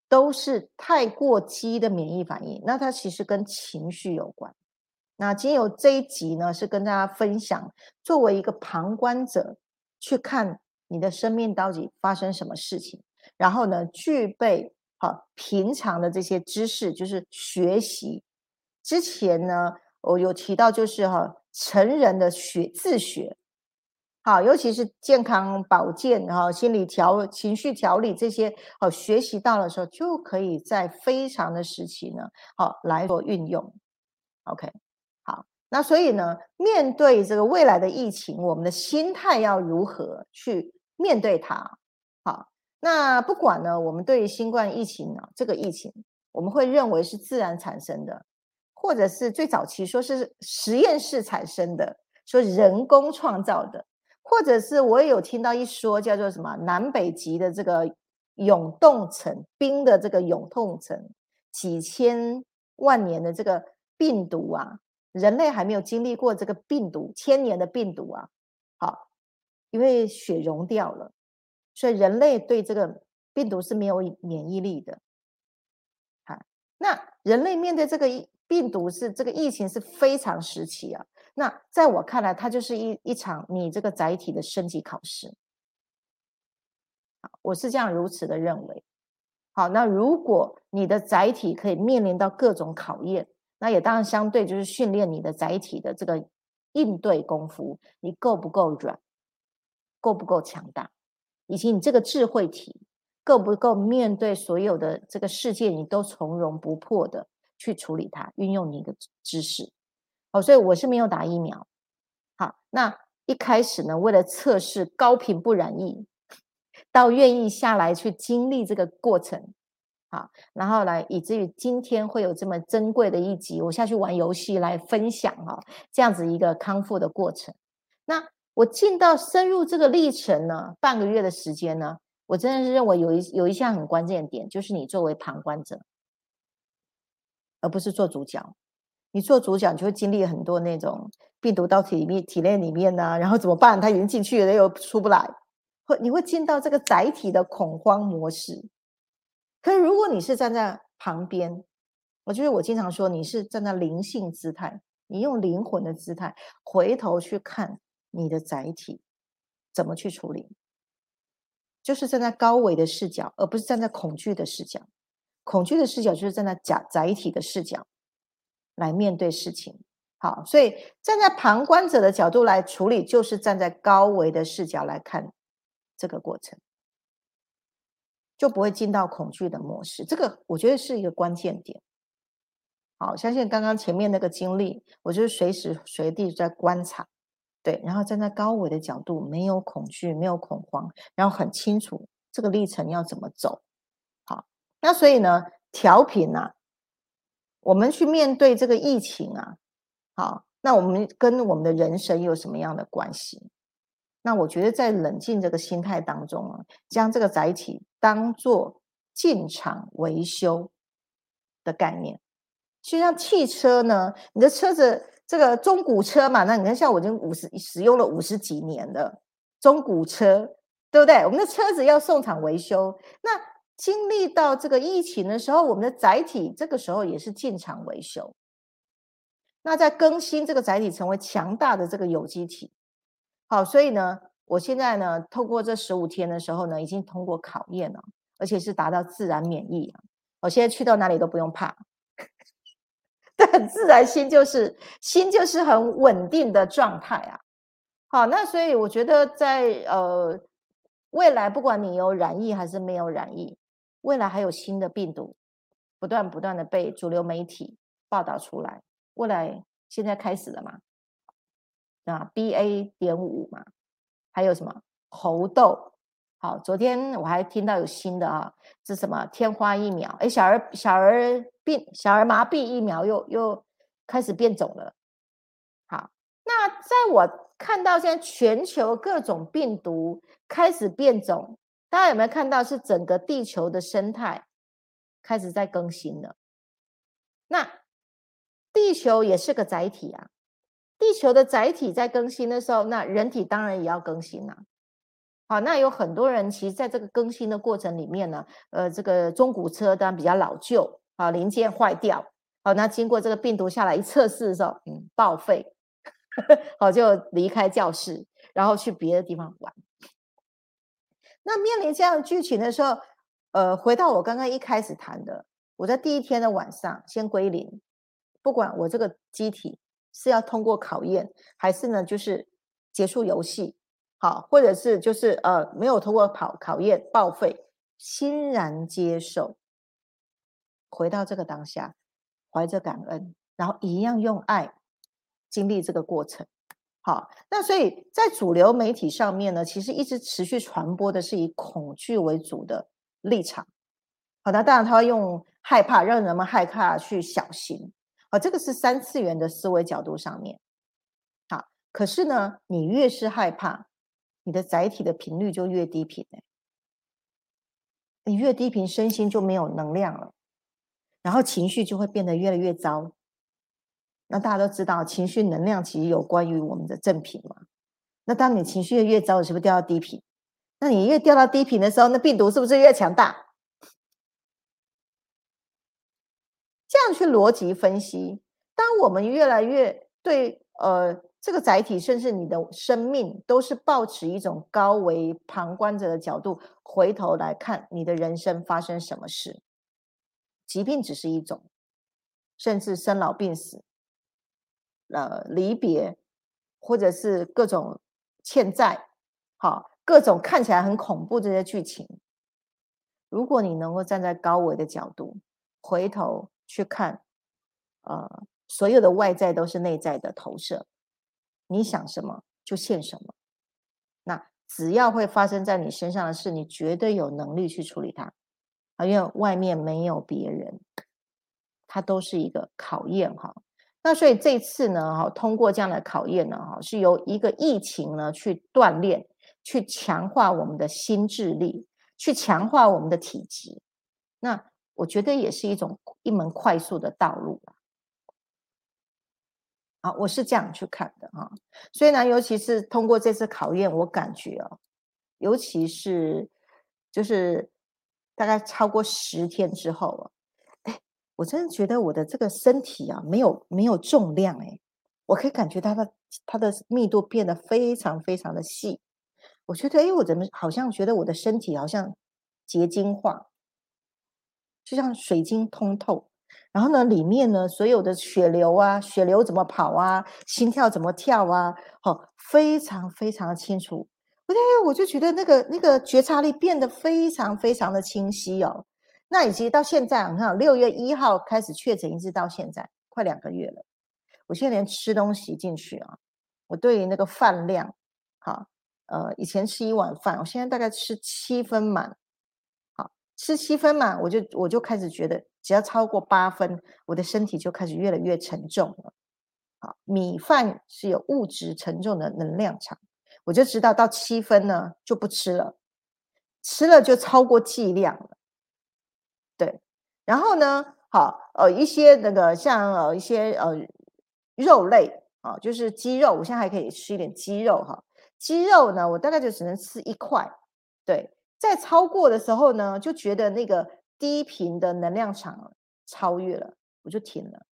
都是太过激的免疫反应，那它其实跟情绪有关。那今有这一集呢，是跟大家分享，作为一个旁观者去看你的生命到底发生什么事情，然后呢，具备好平常的这些知识，就是学习。之前呢，我有提到，就是哈成人的学自学。好，尤其是健康保健哈，心理调、情绪调理这些，好学习到的时候，就可以在非常的时期呢，好来做运用。OK，那所以呢，面对这个未来的疫情，我们的心态要如何去面对它？好，那不管呢，我们对于新冠疫情呢，这个疫情，我们会认为是自然产生的，或者是最早期说是实验室产生的，说人工创造的。或者是我也有听到一说，叫做什么南北极的这个永冻层冰的这个永冻层，几千万年的这个病毒啊，人类还没有经历过这个病毒千年的病毒啊，好，因为雪融掉了，所以人类对这个病毒是没有免疫力的。好，那人类面对这个病毒是这个疫情是非常时期啊。那在我看来，它就是一一场你这个载体的升级考试。我是这样如此的认为。好，那如果你的载体可以面临到各种考验，那也当然相对就是训练你的载体的这个应对功夫，你够不够软，够不够强大，以及你这个智慧体够不够面对所有的这个世界，你都从容不迫的去处理它，运用你的知识。哦，所以我是没有打疫苗。好，那一开始呢，为了测试高频不染疫，*laughs* 到愿意下来去经历这个过程，好，然后来以至于今天会有这么珍贵的一集，我下去玩游戏来分享哈，这样子一个康复的过程。那我进到深入这个历程呢，半个月的时间呢，我真的是认为有一有一项很关键点，就是你作为旁观者，而不是做主角。你做主角，你就会经历很多那种病毒到体里面、体内里面呢，然后怎么办？它已经进去了，又出不来，会你会进到这个载体的恐慌模式。可是如果你是站在旁边，我就是我经常说你是站在灵性姿态，你用灵魂的姿态回头去看你的载体怎么去处理，就是站在高维的视角，而不是站在恐惧的视角。恐惧的视角就是站在假载体的视角。来面对事情，好，所以站在旁观者的角度来处理，就是站在高维的视角来看这个过程，就不会进到恐惧的模式。这个我觉得是一个关键点。好，相信刚刚前面那个经历，我就是随时随地在观察，对，然后站在高维的角度，没有恐惧，没有恐慌，然后很清楚这个历程要怎么走。好，那所以呢，调频啊，我们去面对这个疫情啊，好，那我们跟我们的人生有什么样的关系？那我觉得在冷静这个心态当中啊，将这个载体当做进厂维修的概念，就像汽车呢，你的车子。这个中古车嘛，那你看，像我已经五十使用了五十几年了，中古车，对不对？我们的车子要送厂维修，那经历到这个疫情的时候，我们的载体这个时候也是进厂维修。那在更新这个载体成为强大的这个有机体，好，所以呢，我现在呢，透过这十五天的时候呢，已经通过考验了，而且是达到自然免疫了。我现在去到哪里都不用怕。*laughs* 很自然，心就是心就是很稳定的状态啊。好，那所以我觉得在呃未来，不管你有染疫还是没有染疫，未来还有新的病毒不断不断的被主流媒体报道出来。未来现在开始了嘛？啊，BA. 点五嘛，还有什么猴痘？好，昨天我还听到有新的啊，是什么天花疫苗？哎，小儿小儿病小儿麻痹疫苗又又开始变种了。好，那在我看到现在全球各种病毒开始变种，大家有没有看到是整个地球的生态开始在更新了？那地球也是个载体啊，地球的载体在更新的时候，那人体当然也要更新啊。好，那有很多人其实在这个更新的过程里面呢，呃，这个中古车当然比较老旧，啊，零件坏掉，好，那经过这个病毒下来一测试的时候，嗯，报废，*laughs* 好，就离开教室，然后去别的地方玩。那面临这样的剧情的时候，呃，回到我刚刚一开始谈的，我在第一天的晚上先归零，不管我这个机体是要通过考验，还是呢，就是结束游戏。好，或者是就是呃没有通过考考验报废，欣然接受，回到这个当下，怀着感恩，然后一样用爱经历这个过程。好，那所以在主流媒体上面呢，其实一直持续传播的是以恐惧为主的立场。好，那当然他会用害怕让人们害怕去小心。好，这个是三次元的思维角度上面。好，可是呢，你越是害怕。你的载体的频率就越低频，你越低频，身心就没有能量了，然后情绪就会变得越来越糟。那大家都知道，情绪能量其实有关于我们的正频嘛。那当你情绪越糟，你是不是掉到低频？那你越掉到低频的时候，那病毒是不是越强大？样去逻辑分析，当我们越来越对呃。这个载体，甚至你的生命，都是保持一种高维旁观者的角度，回头来看你的人生发生什么事。疾病只是一种，甚至生老病死，呃，离别，或者是各种欠债，好，各种看起来很恐怖这些剧情。如果你能够站在高维的角度，回头去看，呃，所有的外在都是内在的投射。你想什么就现什么，那只要会发生在你身上的事，你绝对有能力去处理它啊！因为外面没有别人，它都是一个考验哈。那所以这次呢，哈，通过这样的考验呢，哈，是由一个疫情呢去锻炼，去强化我们的心智力，去强化我们的体质。那我觉得也是一种一门快速的道路啊，我是这样去看的哈，所以呢，尤其是通过这次考验，我感觉哦，尤其是就是大概超过十天之后啊，哎，我真的觉得我的这个身体啊，没有没有重量哎，我可以感觉它的它的密度变得非常非常的细，我觉得哎，我怎么好像觉得我的身体好像结晶化，就像水晶通透。然后呢，里面呢，所有的血流啊，血流怎么跑啊，心跳怎么跳啊，好，非常非常的清楚。我我就觉得那个那个觉察力变得非常非常的清晰哦。那以及到现在，你看六月一号开始确诊，一直到现在快两个月了。我现在连吃东西进去啊，我对于那个饭量，好，呃，以前吃一碗饭，我现在大概吃七分满，吃七分嘛，我就我就开始觉得，只要超过八分，我的身体就开始越来越沉重了。好，米饭是有物质沉重的能量场，我就知道到七分呢就不吃了，吃了就超过剂量了。对，然后呢，好，呃，一些那个像呃一些呃肉类啊，就是鸡肉，我现在还可以吃一点鸡肉哈。鸡肉呢，我大概就只能吃一块。对，在超过的时候呢，就觉得那个低频的能量场超越了，我就停了。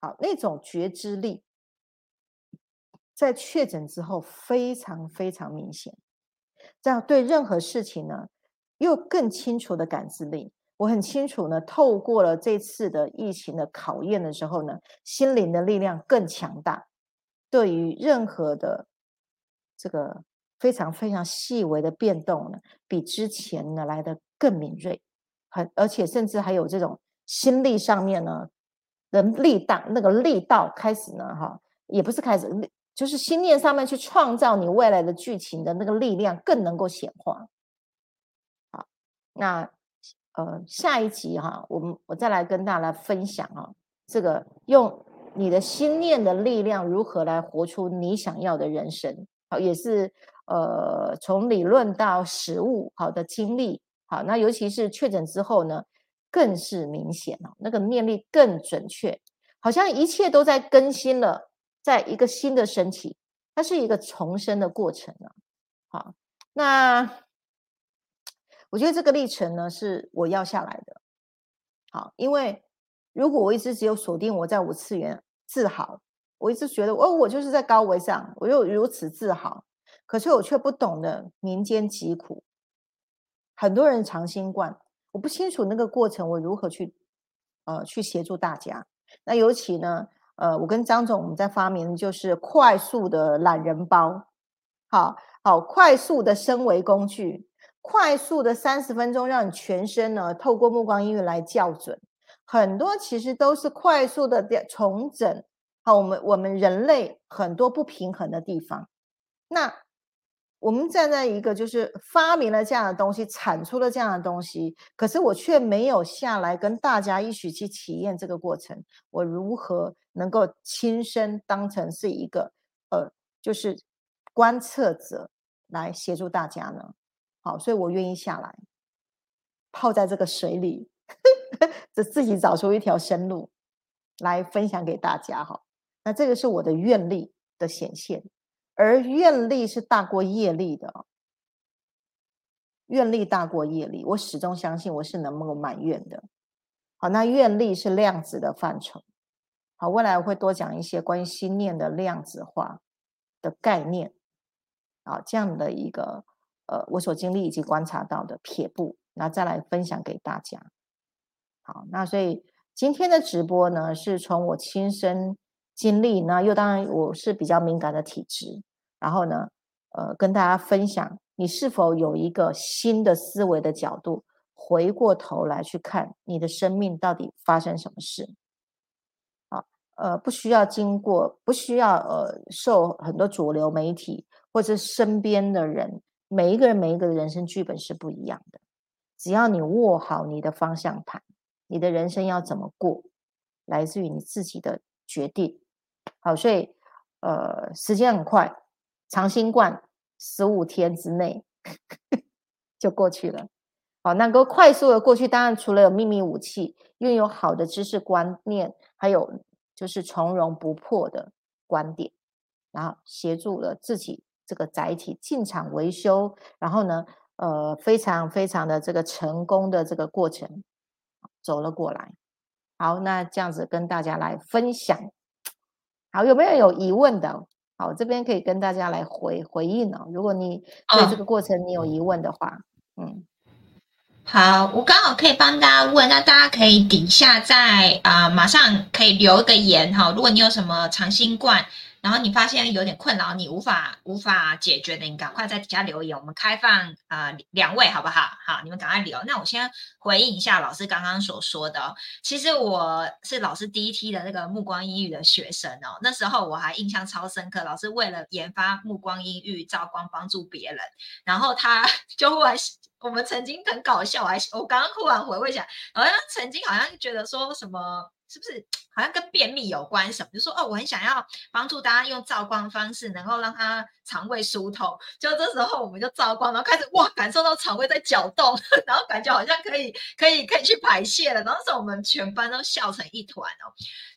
好，那种觉知力，在确诊之后非常非常明显，这样对任何事情呢，又更清楚的感知力。我很清楚呢，透过了这次的疫情的考验的时候呢，心灵的力量更强大，对于任何的这个非常非常细微的变动呢，比之前呢来的更敏锐，很而且甚至还有这种心力上面呢的力道，那个力道开始呢，哈，也不是开始，就是心念上面去创造你未来的剧情的那个力量更能够显化。好，那。呃，下一集哈，我们我再来跟大家来分享啊，这个用你的心念的力量如何来活出你想要的人生，好，也是呃从理论到实物好的经历，好，那尤其是确诊之后呢，更是明显哦，那个念力更准确，好像一切都在更新了，在一个新的身体，它是一个重生的过程啊，好，那。我觉得这个历程呢是我要下来的，好，因为如果我一直只有锁定我在五次元自豪，我一直觉得哦，我就是在高维上，我又如此自豪，可是我却不懂得民间疾苦，很多人长新冠，我不清楚那个过程我如何去呃去协助大家。那尤其呢，呃，我跟张总我们在发明就是快速的懒人包，好好快速的升维工具。快速的三十分钟，让你全身呢透过目光音乐来校准，很多其实都是快速的重整。好，我们我们人类很多不平衡的地方，那我们站在一个就是发明了这样的东西，产出了这样的东西，可是我却没有下来跟大家一起去体验这个过程，我如何能够亲身当成是一个呃，就是观测者来协助大家呢？好，所以我愿意下来，泡在这个水里，*laughs* 这自己找出一条生路来分享给大家。哈，那这个是我的愿力的显现，而愿力是大过业力的，愿力大过业力，我始终相信我是能够满愿的。好，那愿力是量子的范畴。好，未来我会多讲一些关于心念的量子化的概念，啊，这样的一个。呃，我所经历以及观察到的撇步，那再来分享给大家。好，那所以今天的直播呢，是从我亲身经历，那又当然我是比较敏感的体质，然后呢，呃，跟大家分享，你是否有一个新的思维的角度，回过头来去看你的生命到底发生什么事？好，呃，不需要经过，不需要呃受很多主流媒体或者身边的人。每一个人每一个人生剧本是不一样的，只要你握好你的方向盘，你的人生要怎么过，来自于你自己的决定。好，所以呃，时间很快，长新冠十五天之内 *laughs* 就过去了。好，能够快速的过去，当然除了有秘密武器，拥有好的知识观念，还有就是从容不迫的观点，然后协助了自己。这个载体进场维修，然后呢，呃，非常非常的这个成功的这个过程走了过来。好，那这样子跟大家来分享。好，有没有有疑问的？好，这边可以跟大家来回回应哦。如果你对这个过程你有疑问的话，嗯，好，我刚好可以帮大家问，那大家可以底下在啊，马上可以留一个言哈。如果你有什么长新冠。然后你发现有点困扰，你无法无法解决的，你赶快在底下留言，我们开放呃两位好不好？好，你们赶快留。那我先回应一下老师刚刚所说的，其实我是老师第一梯的那个目光英语的学生哦，那时候我还印象超深刻，老师为了研发目光英语，照光帮助别人，然后他 *laughs* 就忽然。我们曾经很搞笑，我还我刚刚忽然回味起来，好像曾经好像觉得说什么，是不是好像跟便秘有关什么？就说哦，我很想要帮助大家用照光方式，能够让他肠胃疏通。就这时候我们就照光，然后开始哇，感受到肠胃在搅动，*laughs* 然后感觉好像可以可以可以去排泄了。然后时我们全班都笑成一团哦。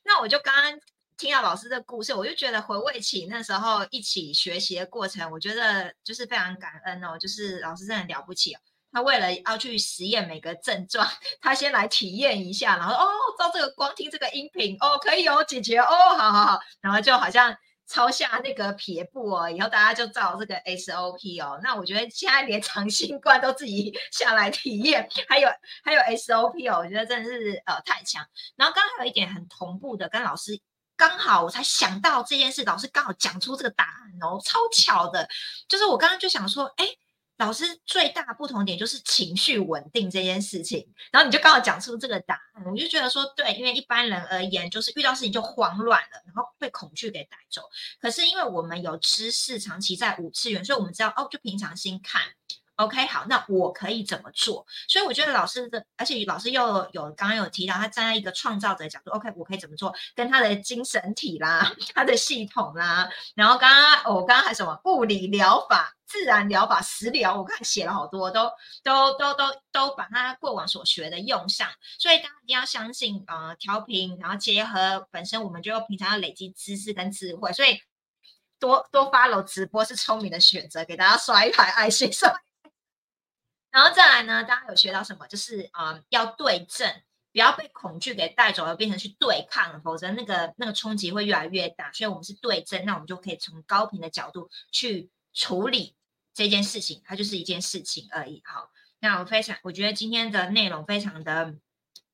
那我就刚刚听到老师的故事，我就觉得回味起那时候一起学习的过程，我觉得就是非常感恩哦，就是老师真的很了不起哦。他为了要去实验每个症状，他先来体验一下，然后哦，照这个光听这个音频哦，可以哦，解决哦，好好好，然后就好像抄下那个撇步哦，以后大家就照这个 SOP 哦。那我觉得现在连长新冠都自己 *laughs* 下来体验，还有还有 SOP 哦，我觉得真的是呃太强。然后刚刚还有一点很同步的，跟老师刚好我才想到这件事，老师刚好讲出这个答案哦，超巧的，就是我刚刚就想说，哎。老师最大不同点就是情绪稳定这件事情，然后你就刚好讲出这个答案，我就觉得说对，因为一般人而言，就是遇到事情就慌乱了，然后被恐惧给带走。可是因为我们有知识，长期在五次元，所以我们知道哦，就平常心看。OK，好，那我可以怎么做？所以我觉得老师的，而且老师又有刚刚有提到，他站在一个创造者角度，OK，我可以怎么做？跟他的精神体啦，他的系统啦，然后刚刚我刚刚还什么物理疗法、自然疗法、食疗，我看写了好多，都都都都都把他过往所学的用上。所以大家一定要相信，呃，调频，然后结合本身，我们就平常要累积知识跟智慧，所以多多 follow 直播是聪明的选择，给大家刷一排爱心，刷。然后再来呢？大家有学到什么？就是啊，要对症，不要被恐惧给带走，而变成去对抗，否则那个那个冲击会越来越大。所以，我们是对症，那我们就可以从高频的角度去处理这件事情，它就是一件事情而已。好，那我非常，我觉得今天的内容非常的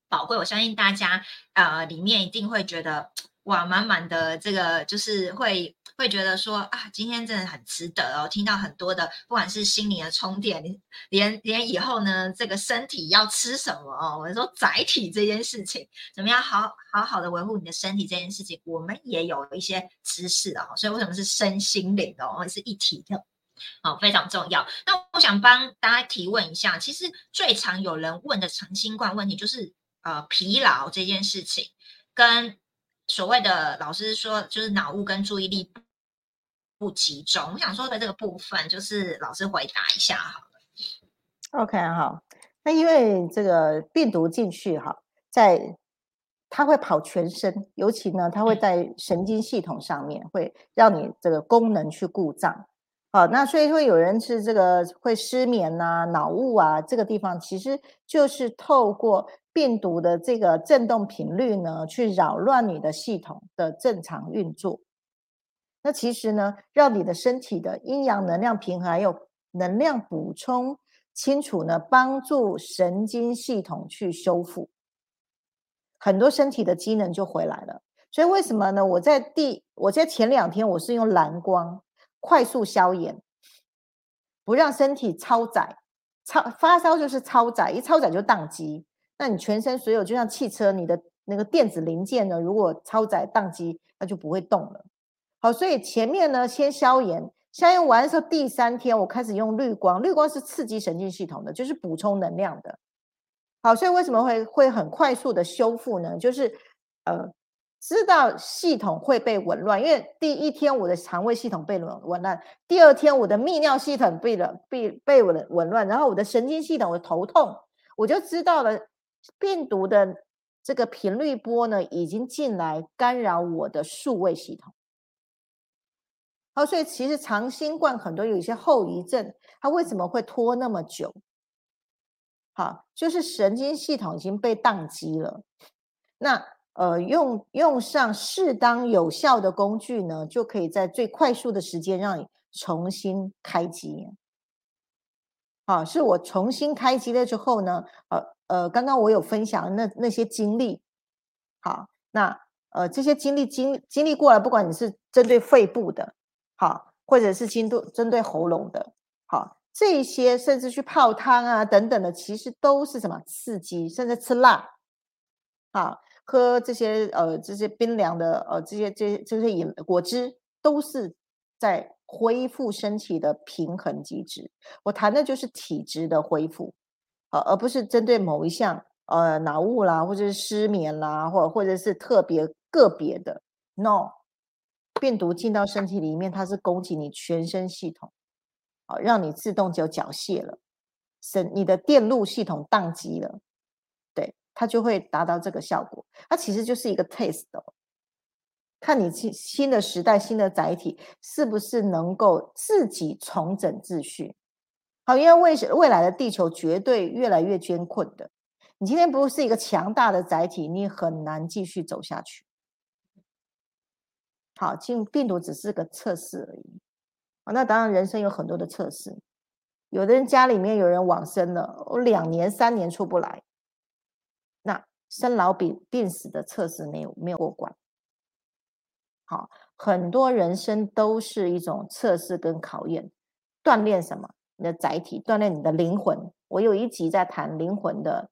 宝贵，我相信大家呃里面一定会觉得哇，满满的这个就是会。会觉得说啊，今天真的很值得哦，听到很多的，不管是心灵的充电，连连以后呢，这个身体要吃什么哦，我说载体这件事情，怎么样好好好的维护你的身体这件事情，我们也有一些知识哦，所以为什么是身心灵哦，是一体的，好非常重要。那我想帮大家提问一下，其实最常有人问的成新冠问题，就是呃疲劳这件事情，跟所谓的老师说，就是脑雾跟注意力。不集中，我想说的这个部分，就是老师回答一下好了。OK，好，那因为这个病毒进去哈，在它会跑全身，尤其呢，它会在神经系统上面，会让你这个功能去故障。好，那所以说有人是这个会失眠呐、脑雾啊，这个地方其实就是透过病毒的这个振动频率呢，去扰乱你的系统的正常运作。那其实呢，让你的身体的阴阳能量平衡，还有能量补充清楚呢，帮助神经系统去修复，很多身体的机能就回来了。所以为什么呢？我在第我在前两天我是用蓝光快速消炎，不让身体超载，超发烧就是超载，一超载就宕机。那你全身所有就像汽车，你的那个电子零件呢，如果超载宕机，那就不会动了。好，所以前面呢，先消炎，消炎完的时候，第三天我开始用绿光，绿光是刺激神经系统的，就是补充能量的。好，所以为什么会会很快速的修复呢？就是呃，知道系统会被紊乱，因为第一天我的肠胃系统被紊紊乱，第二天我的泌尿系统被了被被紊紊乱，然后我的神经系统我头痛，我就知道了病毒的这个频率波呢已经进来干扰我的数位系统。好，所以其实长新冠很多有一些后遗症，它为什么会拖那么久？好，就是神经系统已经被宕机了。那呃，用用上适当有效的工具呢，就可以在最快速的时间让你重新开机。好，是我重新开机了之后呢，呃呃，刚刚我有分享那那些经历。好，那。呃，这些经历经经历过了，不管你是针对肺部的，好，或者是针对针对喉咙的，好，这些甚至去泡汤啊等等的，其实都是什么刺激，甚至吃辣，啊，喝这些呃这些冰凉的呃这些这些这些饮果汁，都是在恢复身体的平衡机制。我谈的就是体质的恢复，好，而不是针对某一项呃脑雾啦，或者是失眠啦，或或者是特别。个别的，no，病毒进到身体里面，它是攻击你全身系统，好，让你自动就缴械了，神，你的电路系统宕机了，对，它就会达到这个效果。它其实就是一个 test 哦看你新新的时代、新的载体是不是能够自己重整秩序。好，因为未未来的地球绝对越来越艰困的，你今天不是一个强大的载体，你很难继续走下去。好，进病毒只是个测试而已。啊，那当然，人生有很多的测试。有的人家里面有人往生了，我两年、三年出不来，那生老病病死的测试没有没有过关。好，很多人生都是一种测试跟考验，锻炼什么？你的载体，锻炼你的灵魂。我有一集在谈灵魂的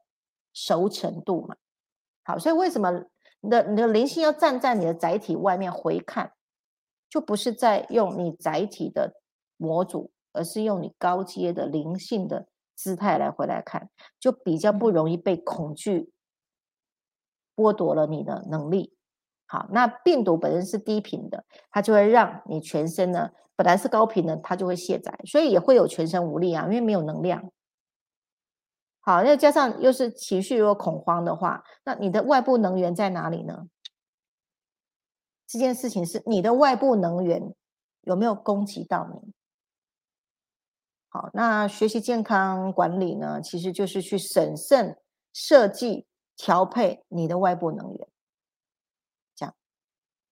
熟成度嘛。好，所以为什么？你的你的灵性要站在你的载体外面回看，就不是在用你载体的模组，而是用你高阶的灵性的姿态来回来看，就比较不容易被恐惧剥夺了你的能力。好，那病毒本身是低频的，它就会让你全身呢本来是高频的，它就会卸载，所以也会有全身无力啊，因为没有能量。好，那加上又是情绪如果恐慌的话，那你的外部能源在哪里呢？这件事情是你的外部能源有没有攻击到你？好，那学习健康管理呢，其实就是去审慎设计调配你的外部能源。这样，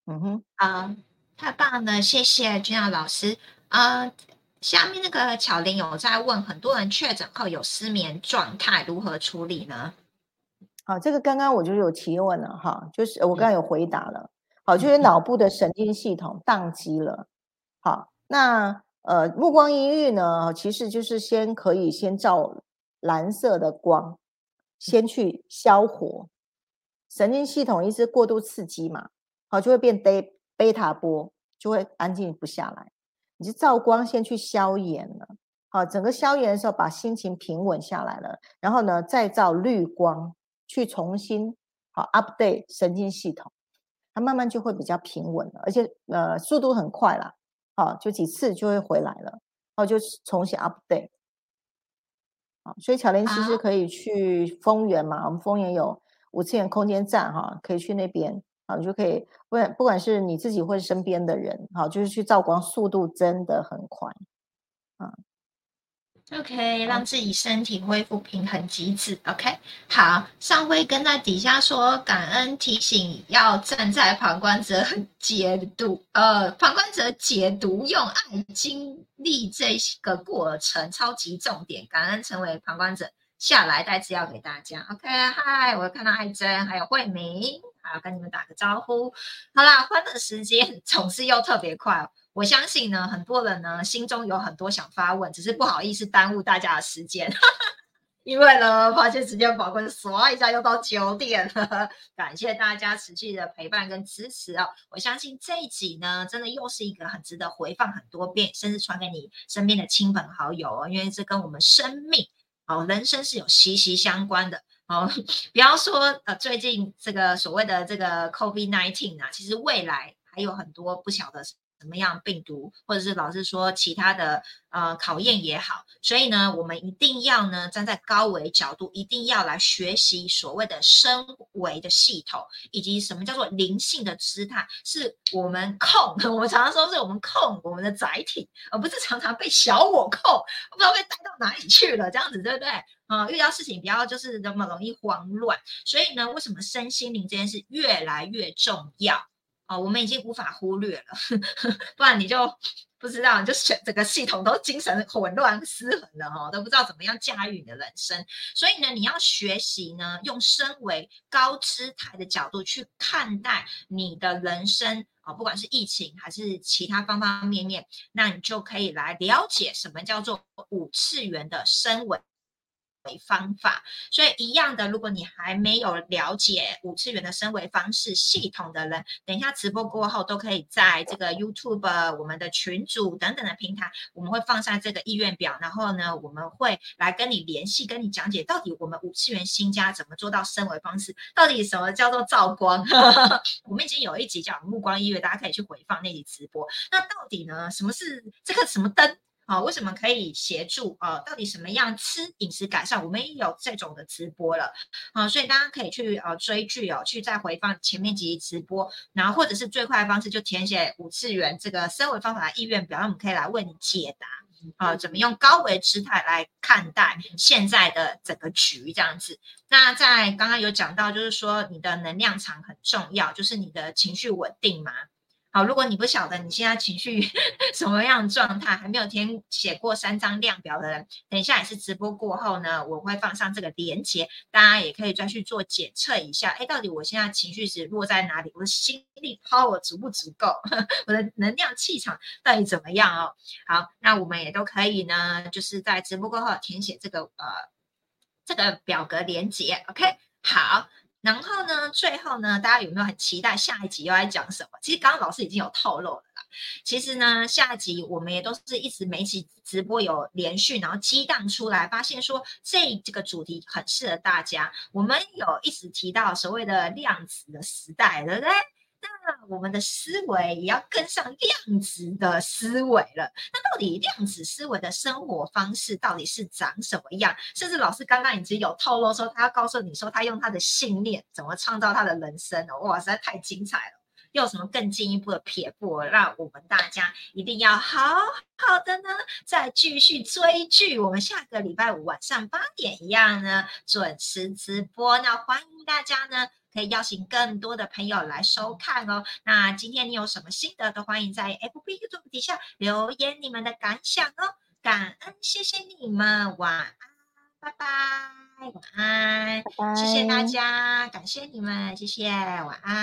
嗯哼，啊，太棒了，谢谢君耀老师啊。下面那个巧玲有在问，很多人确诊后有失眠状态，如何处理呢？好，这个刚刚我就有提问了哈，就是我刚刚有回答了。好，就是脑部的神经系统宕机了。好，那呃，目光阴郁呢，其实就是先可以先照蓝色的光，先去消火神经系统，一直过度刺激嘛，好，就会变贝贝塔波，就会安静不下来。你是照光先去消炎了，好，整个消炎的时候把心情平稳下来了，然后呢再照绿光去重新好 update 神经系统，它慢慢就会比较平稳了，而且呃速度很快啦，好，就几次就会回来了，然后就重新 update，好，所以巧玲其实可以去丰原嘛，我们丰原有五次元空间站哈，可以去那边。你就可以，不管不管是你自己或者身边的人，好，就是去照光，速度真的很快，啊，OK，让自己身体恢复平衡机制，OK，好，上辉跟在底下说，感恩提醒，要站在旁观者 *laughs* 解读，呃，旁观者解读，用爱经历这个过程，超级重点，感恩成为旁观者。下来带资料给大家，OK，嗨，我看到艾珍还有慧明，还要跟你们打个招呼。好啦，欢乐时间 *laughs* 总是又特别快，我相信呢，很多人呢心中有很多想发问，只是不好意思耽误大家的时间，*laughs* 因为呢发现时间宝贵，刷一下又到九点了。感谢大家持续的陪伴跟支持哦，我相信这一集呢，真的又是一个很值得回放很多遍，甚至传给你身边的亲朋好友哦，因为这跟我们生命。哦，人生是有息息相关的。哦，*laughs* 不要说，呃，最近这个所谓的这个 COVID-19 啊，其实未来还有很多不晓得。什么样病毒，或者是老是说其他的呃考验也好，所以呢，我们一定要呢站在高维角度，一定要来学习所谓的升维的系统，以及什么叫做灵性的姿态，是我们控。*laughs* 我们常常说是我们控我们的载体，而不是常常被小我控，不知道被带到哪里去了，这样子对不对？啊，遇到事情不要就是那么容易慌乱。所以呢，为什么身心灵这件事越来越重要？哦，我们已经无法忽略了，呵 *laughs* 呵不然你就不知道，你就选整个系统都精神混乱失衡了哈，都不知道怎么样驾驭你的人生。所以呢，你要学习呢，用身为高姿态的角度去看待你的人生啊，不管是疫情还是其他方方面面，那你就可以来了解什么叫做五次元的身维。为方法，所以一样的，如果你还没有了解五次元的升维方式系统的人，等一下直播过后都可以在这个 YouTube、我们的群组等等的平台，我们会放上这个意愿表，然后呢，我们会来跟你联系，跟你讲解到底我们五次元新家怎么做到升维方式，到底什么叫做照光？*laughs* 我们已经有一集讲目光音乐，大家可以去回放那集直播。那到底呢，什么是这个什么灯？啊，为什么可以协助啊？到底什么样吃饮食改善？我们也有这种的直播了啊，所以大家可以去呃追剧哦，去再回放前面几集直播，然后或者是最快的方式就填写五次元这个生活方法的意愿表，我们可以来为你解答啊，怎么用高维姿态来看待现在的整个局这样子。那在刚刚有讲到，就是说你的能量场很重要，就是你的情绪稳定嘛。好，如果你不晓得你现在情绪 *laughs* 什么样状态，还没有填写过三张量表的人，等一下也是直播过后呢，我会放上这个连接，大家也可以再去做检测一下，哎，到底我现在情绪值落在哪里？我的心力 power 足不足够？*laughs* 我的能量气场到底怎么样哦？好，那我们也都可以呢，就是在直播过后填写这个呃这个表格连接，OK，好。然后呢，最后呢，大家有没有很期待下一集又来讲什么？其实刚刚老师已经有透露了啦。其实呢，下一集我们也都是一直每期直播有连续，然后激荡出来，发现说这这个主题很适合大家。我们有一直提到所谓的量子的时代，对不对？那我们的思维也要跟上量子的思维了。那到底量子思维的生活方式到底是长什么样？甚至老师刚刚已经有透露说，他要告诉你说，他用他的信念怎么创造他的人生哦！哇，实在太精彩了！又有什么更进一步的撇步，让我们大家一定要好好的呢？再继续追剧。我们下个礼拜五晚上八点一样呢，准时直播。那欢迎大家呢。可以邀请更多的朋友来收看哦。那今天你有什么心得，都欢迎在 FB YouTube 底下留言你们的感想哦。感恩，谢谢你们，晚安，拜拜，晚安，谢谢大家，感谢你们，谢谢，晚安。